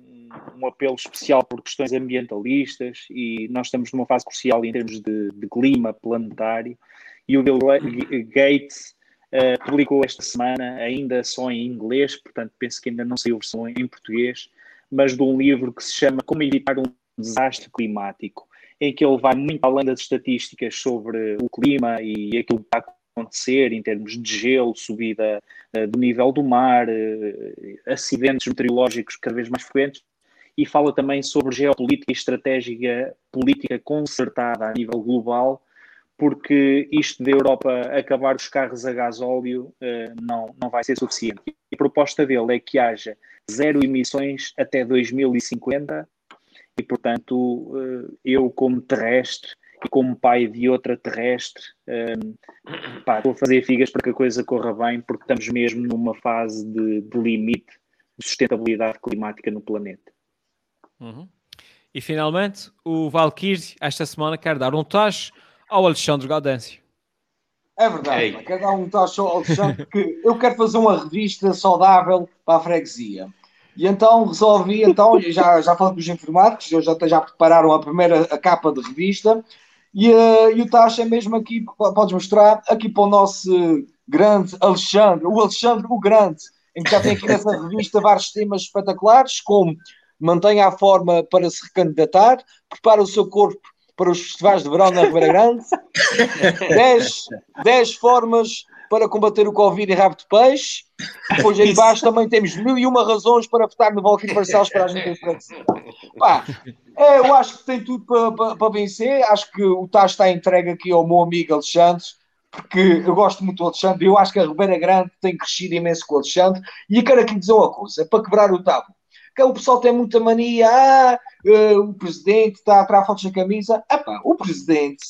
um, apelo especial por questões ambientalistas e nós estamos numa fase crucial em termos de, de clima planetário e o Bill Gates uh, publicou esta semana, ainda só em inglês, portanto penso que ainda não saiu versão em português, mas de um livro que se chama Como Evitar um Desastre Climático, em que ele vai muito além das estatísticas sobre o clima e aquilo que está a acontecer em termos de gelo, subida uh, do nível do mar, uh, acidentes meteorológicos cada vez mais frequentes, e fala também sobre geopolítica e estratégia política concertada a nível global, porque isto da Europa acabar os carros a gasóleo uh, não, não vai ser suficiente. E a proposta dele é que haja zero emissões até 2050 e, portanto, eu como terrestre e como pai de outra terrestre, um, pá, a fazer figas para que a coisa corra bem, porque estamos mesmo numa fase de, de limite de sustentabilidade climática no planeta. Uhum. E finalmente, o Valkyrie, esta semana, quer dar um tacho ao Alexandre Gaudêncio. É verdade, Ei. quero dar um tacho ao Alexandre, porque eu quero fazer uma revista saudável para a freguesia. E então resolvi, então, já, já falei com os informáticos, já, já prepararam a primeira a capa de revista, e, uh, e o tacho é mesmo aqui, podes mostrar, aqui para o nosso grande Alexandre, o Alexandre o Grande, em que já tem aqui nessa revista vários temas espetaculares, como mantenha a forma para se recandidatar, prepara o seu corpo para os festivais de verão na Ribeira Grande, 10, formas para combater o Covid e rabo de peixe. Depois aí embaixo também temos mil e uma razões para votar no Valkyrie Barcelos para a gente Pá, é, eu acho que tem tudo para, para, para vencer. Acho que o Taz está entregue aqui ao meu amigo Alexandre, porque eu gosto muito do Alexandre. Eu acho que a Ribeira Grande tem crescido imenso com o Alexandre. E quero aqui dizer uma coisa, para quebrar o tabu que o pessoal tem muita mania, ah, uh, o presidente está a tirar fotos da camisa. Epá, o presidente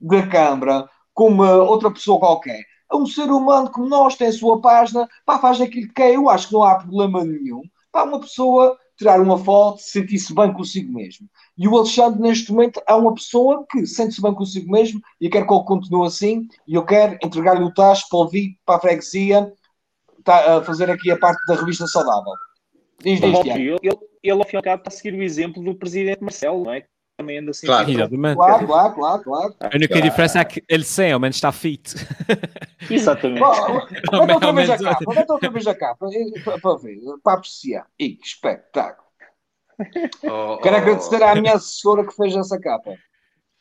da Câmara, como outra pessoa qualquer, é um ser humano como nós, tem a sua página, pá, faz aquilo que quer, eu acho que não há problema nenhum. Pá, uma pessoa tirar uma foto, sentir-se bem consigo mesmo. E o Alexandre, neste momento, é uma pessoa que sente-se bem consigo mesmo e eu quero que ele continue assim. E eu quero entregar-lhe o tacho para ouvir para a freguesia, tá, a fazer aqui a parte da revista saudável. Diz, diz, ele, ele, ele, ao fim e ao cabo, está a seguir o exemplo do presidente Marcelo, não é? Também anda assim. Claro. Claro, claro, claro, claro. A única diferença é que ele sem, ao menos está fit. Exatamente. Mete outra vez a capa, outra vez a capa, para, ver, para apreciar. E que espetáculo. Oh, Quero agradecer à minha assessora que fez essa capa.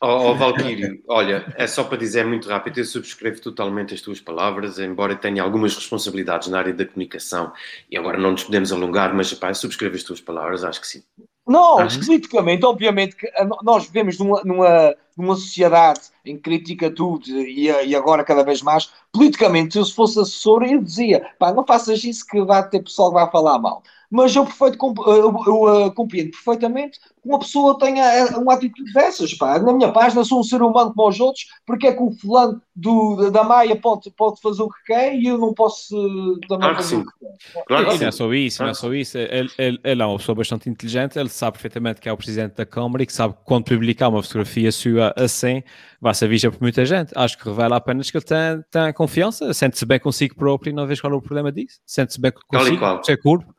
Ó oh, oh, Valquírio, olha, é só para dizer muito rápido, eu subscrevo totalmente as tuas palavras, embora tenha algumas responsabilidades na área da comunicação, e agora não nos podemos alongar, mas pá, subscrevo as tuas palavras, acho que sim. Não, uhum. politicamente, obviamente, que nós vivemos numa, numa, numa sociedade em que critica tudo e, e agora cada vez mais. Politicamente, se eu fosse assessor, eu dizia: pá, não faças isso que vai ter pessoal que vai falar mal. Mas eu, perfeito, eu, eu, uh, compreendo perfeitamente que uma pessoa tenha eh, uma atitude dessas. Pá. Na minha página sou um ser humano como os outros, porque é que o fulano do, da Maia pode, pode fazer o que quer e eu não posso também claro fazer sim. o que quer. Claro que não é só isso, não é só isso. Ele, ele, ele é uma pessoa bastante inteligente, ele sabe perfeitamente que é o presidente da Câmara e que sabe que quando publicar uma fotografia sua assim, vai ser vista por muita gente. Acho que revela apenas que ele tem, tem confiança, sente-se bem consigo próprio e não vejo qual é o problema disso. Sente-se bem consigo, ser curvo.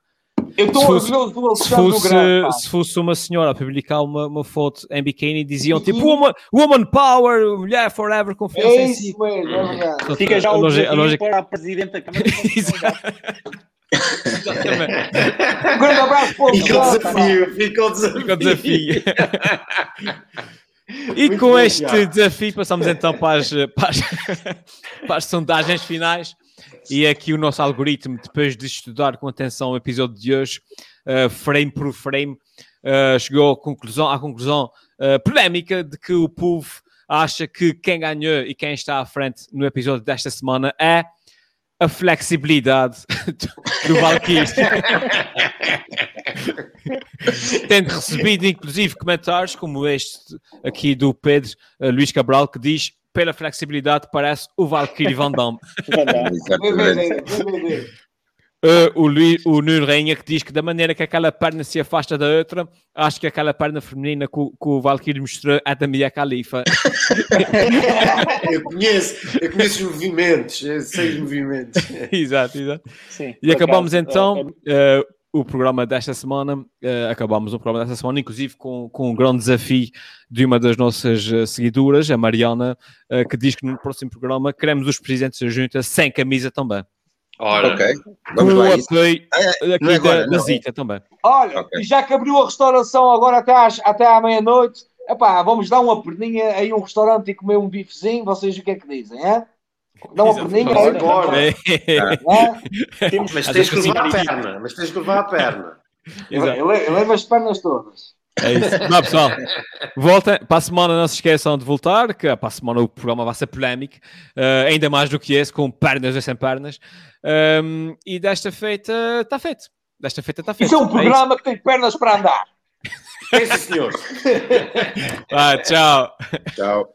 Eu estou a se fosse, se fosse uma senhora a publicar uma, uma foto em biquíni, diziam tipo woman, woman power, mulher forever, confiança é em si. Mesmo, é verdade. Fica já o desafio para a Presidente da Câmara. Um grande abraço para o Fica o desafio, fica o desafio. Fica o desafio. E Muito com este já. desafio passamos então para as, para, as, para as sondagens finais. E aqui o nosso algoritmo, depois de estudar com atenção o episódio de hoje, uh, frame por frame, uh, chegou à conclusão, à conclusão uh, polémica de que o povo acha que quem ganhou e quem está à frente no episódio desta semana é a flexibilidade do, do Valkyrie. Tendo recebido, inclusive, comentários como este aqui do Pedro Luís Cabral, que diz pela flexibilidade, parece o Valkyrie Van Damme. Uh, o, Luís, o Nuno Rainha que diz que da maneira que aquela perna se afasta da outra, acho que aquela perna feminina que, que o Valkyrie mostrou é da Mia Khalifa. eu conheço, eu conheço os movimentos, sei os movimentos. exato, exato. Sim, e acabamos então uh, o programa desta semana, uh, acabamos o programa desta semana, inclusive com, com um grande desafio de uma das nossas uh, seguidoras, a Mariana, uh, que diz que no próximo programa queremos os presidentes da junta sem camisa também. Ora, ok. Vamos lá. apoio é, aqui é agora, da, da Zita também. Olha, okay. já que abriu a restauração agora até, às, até à meia-noite, vamos dar uma perninha aí um restaurante e comer um bifezinho, vocês o que é que dizem, é? Dá uma perninha aí. Embora. É. Mas tens que levar a perna. Mas tens que levar a perna. Eu levo as pernas todas. É isso. Não, pessoal, volta. Para a semana não se esqueçam de voltar, que para a semana o programa vai ser polémico, uh, ainda mais do que esse, com pernas ou sem pernas. Um, e desta feita está feito. Desta feita está feito. Isso é um programa é que tem pernas para andar. É sim, senhor. ah, tchau. Tchau.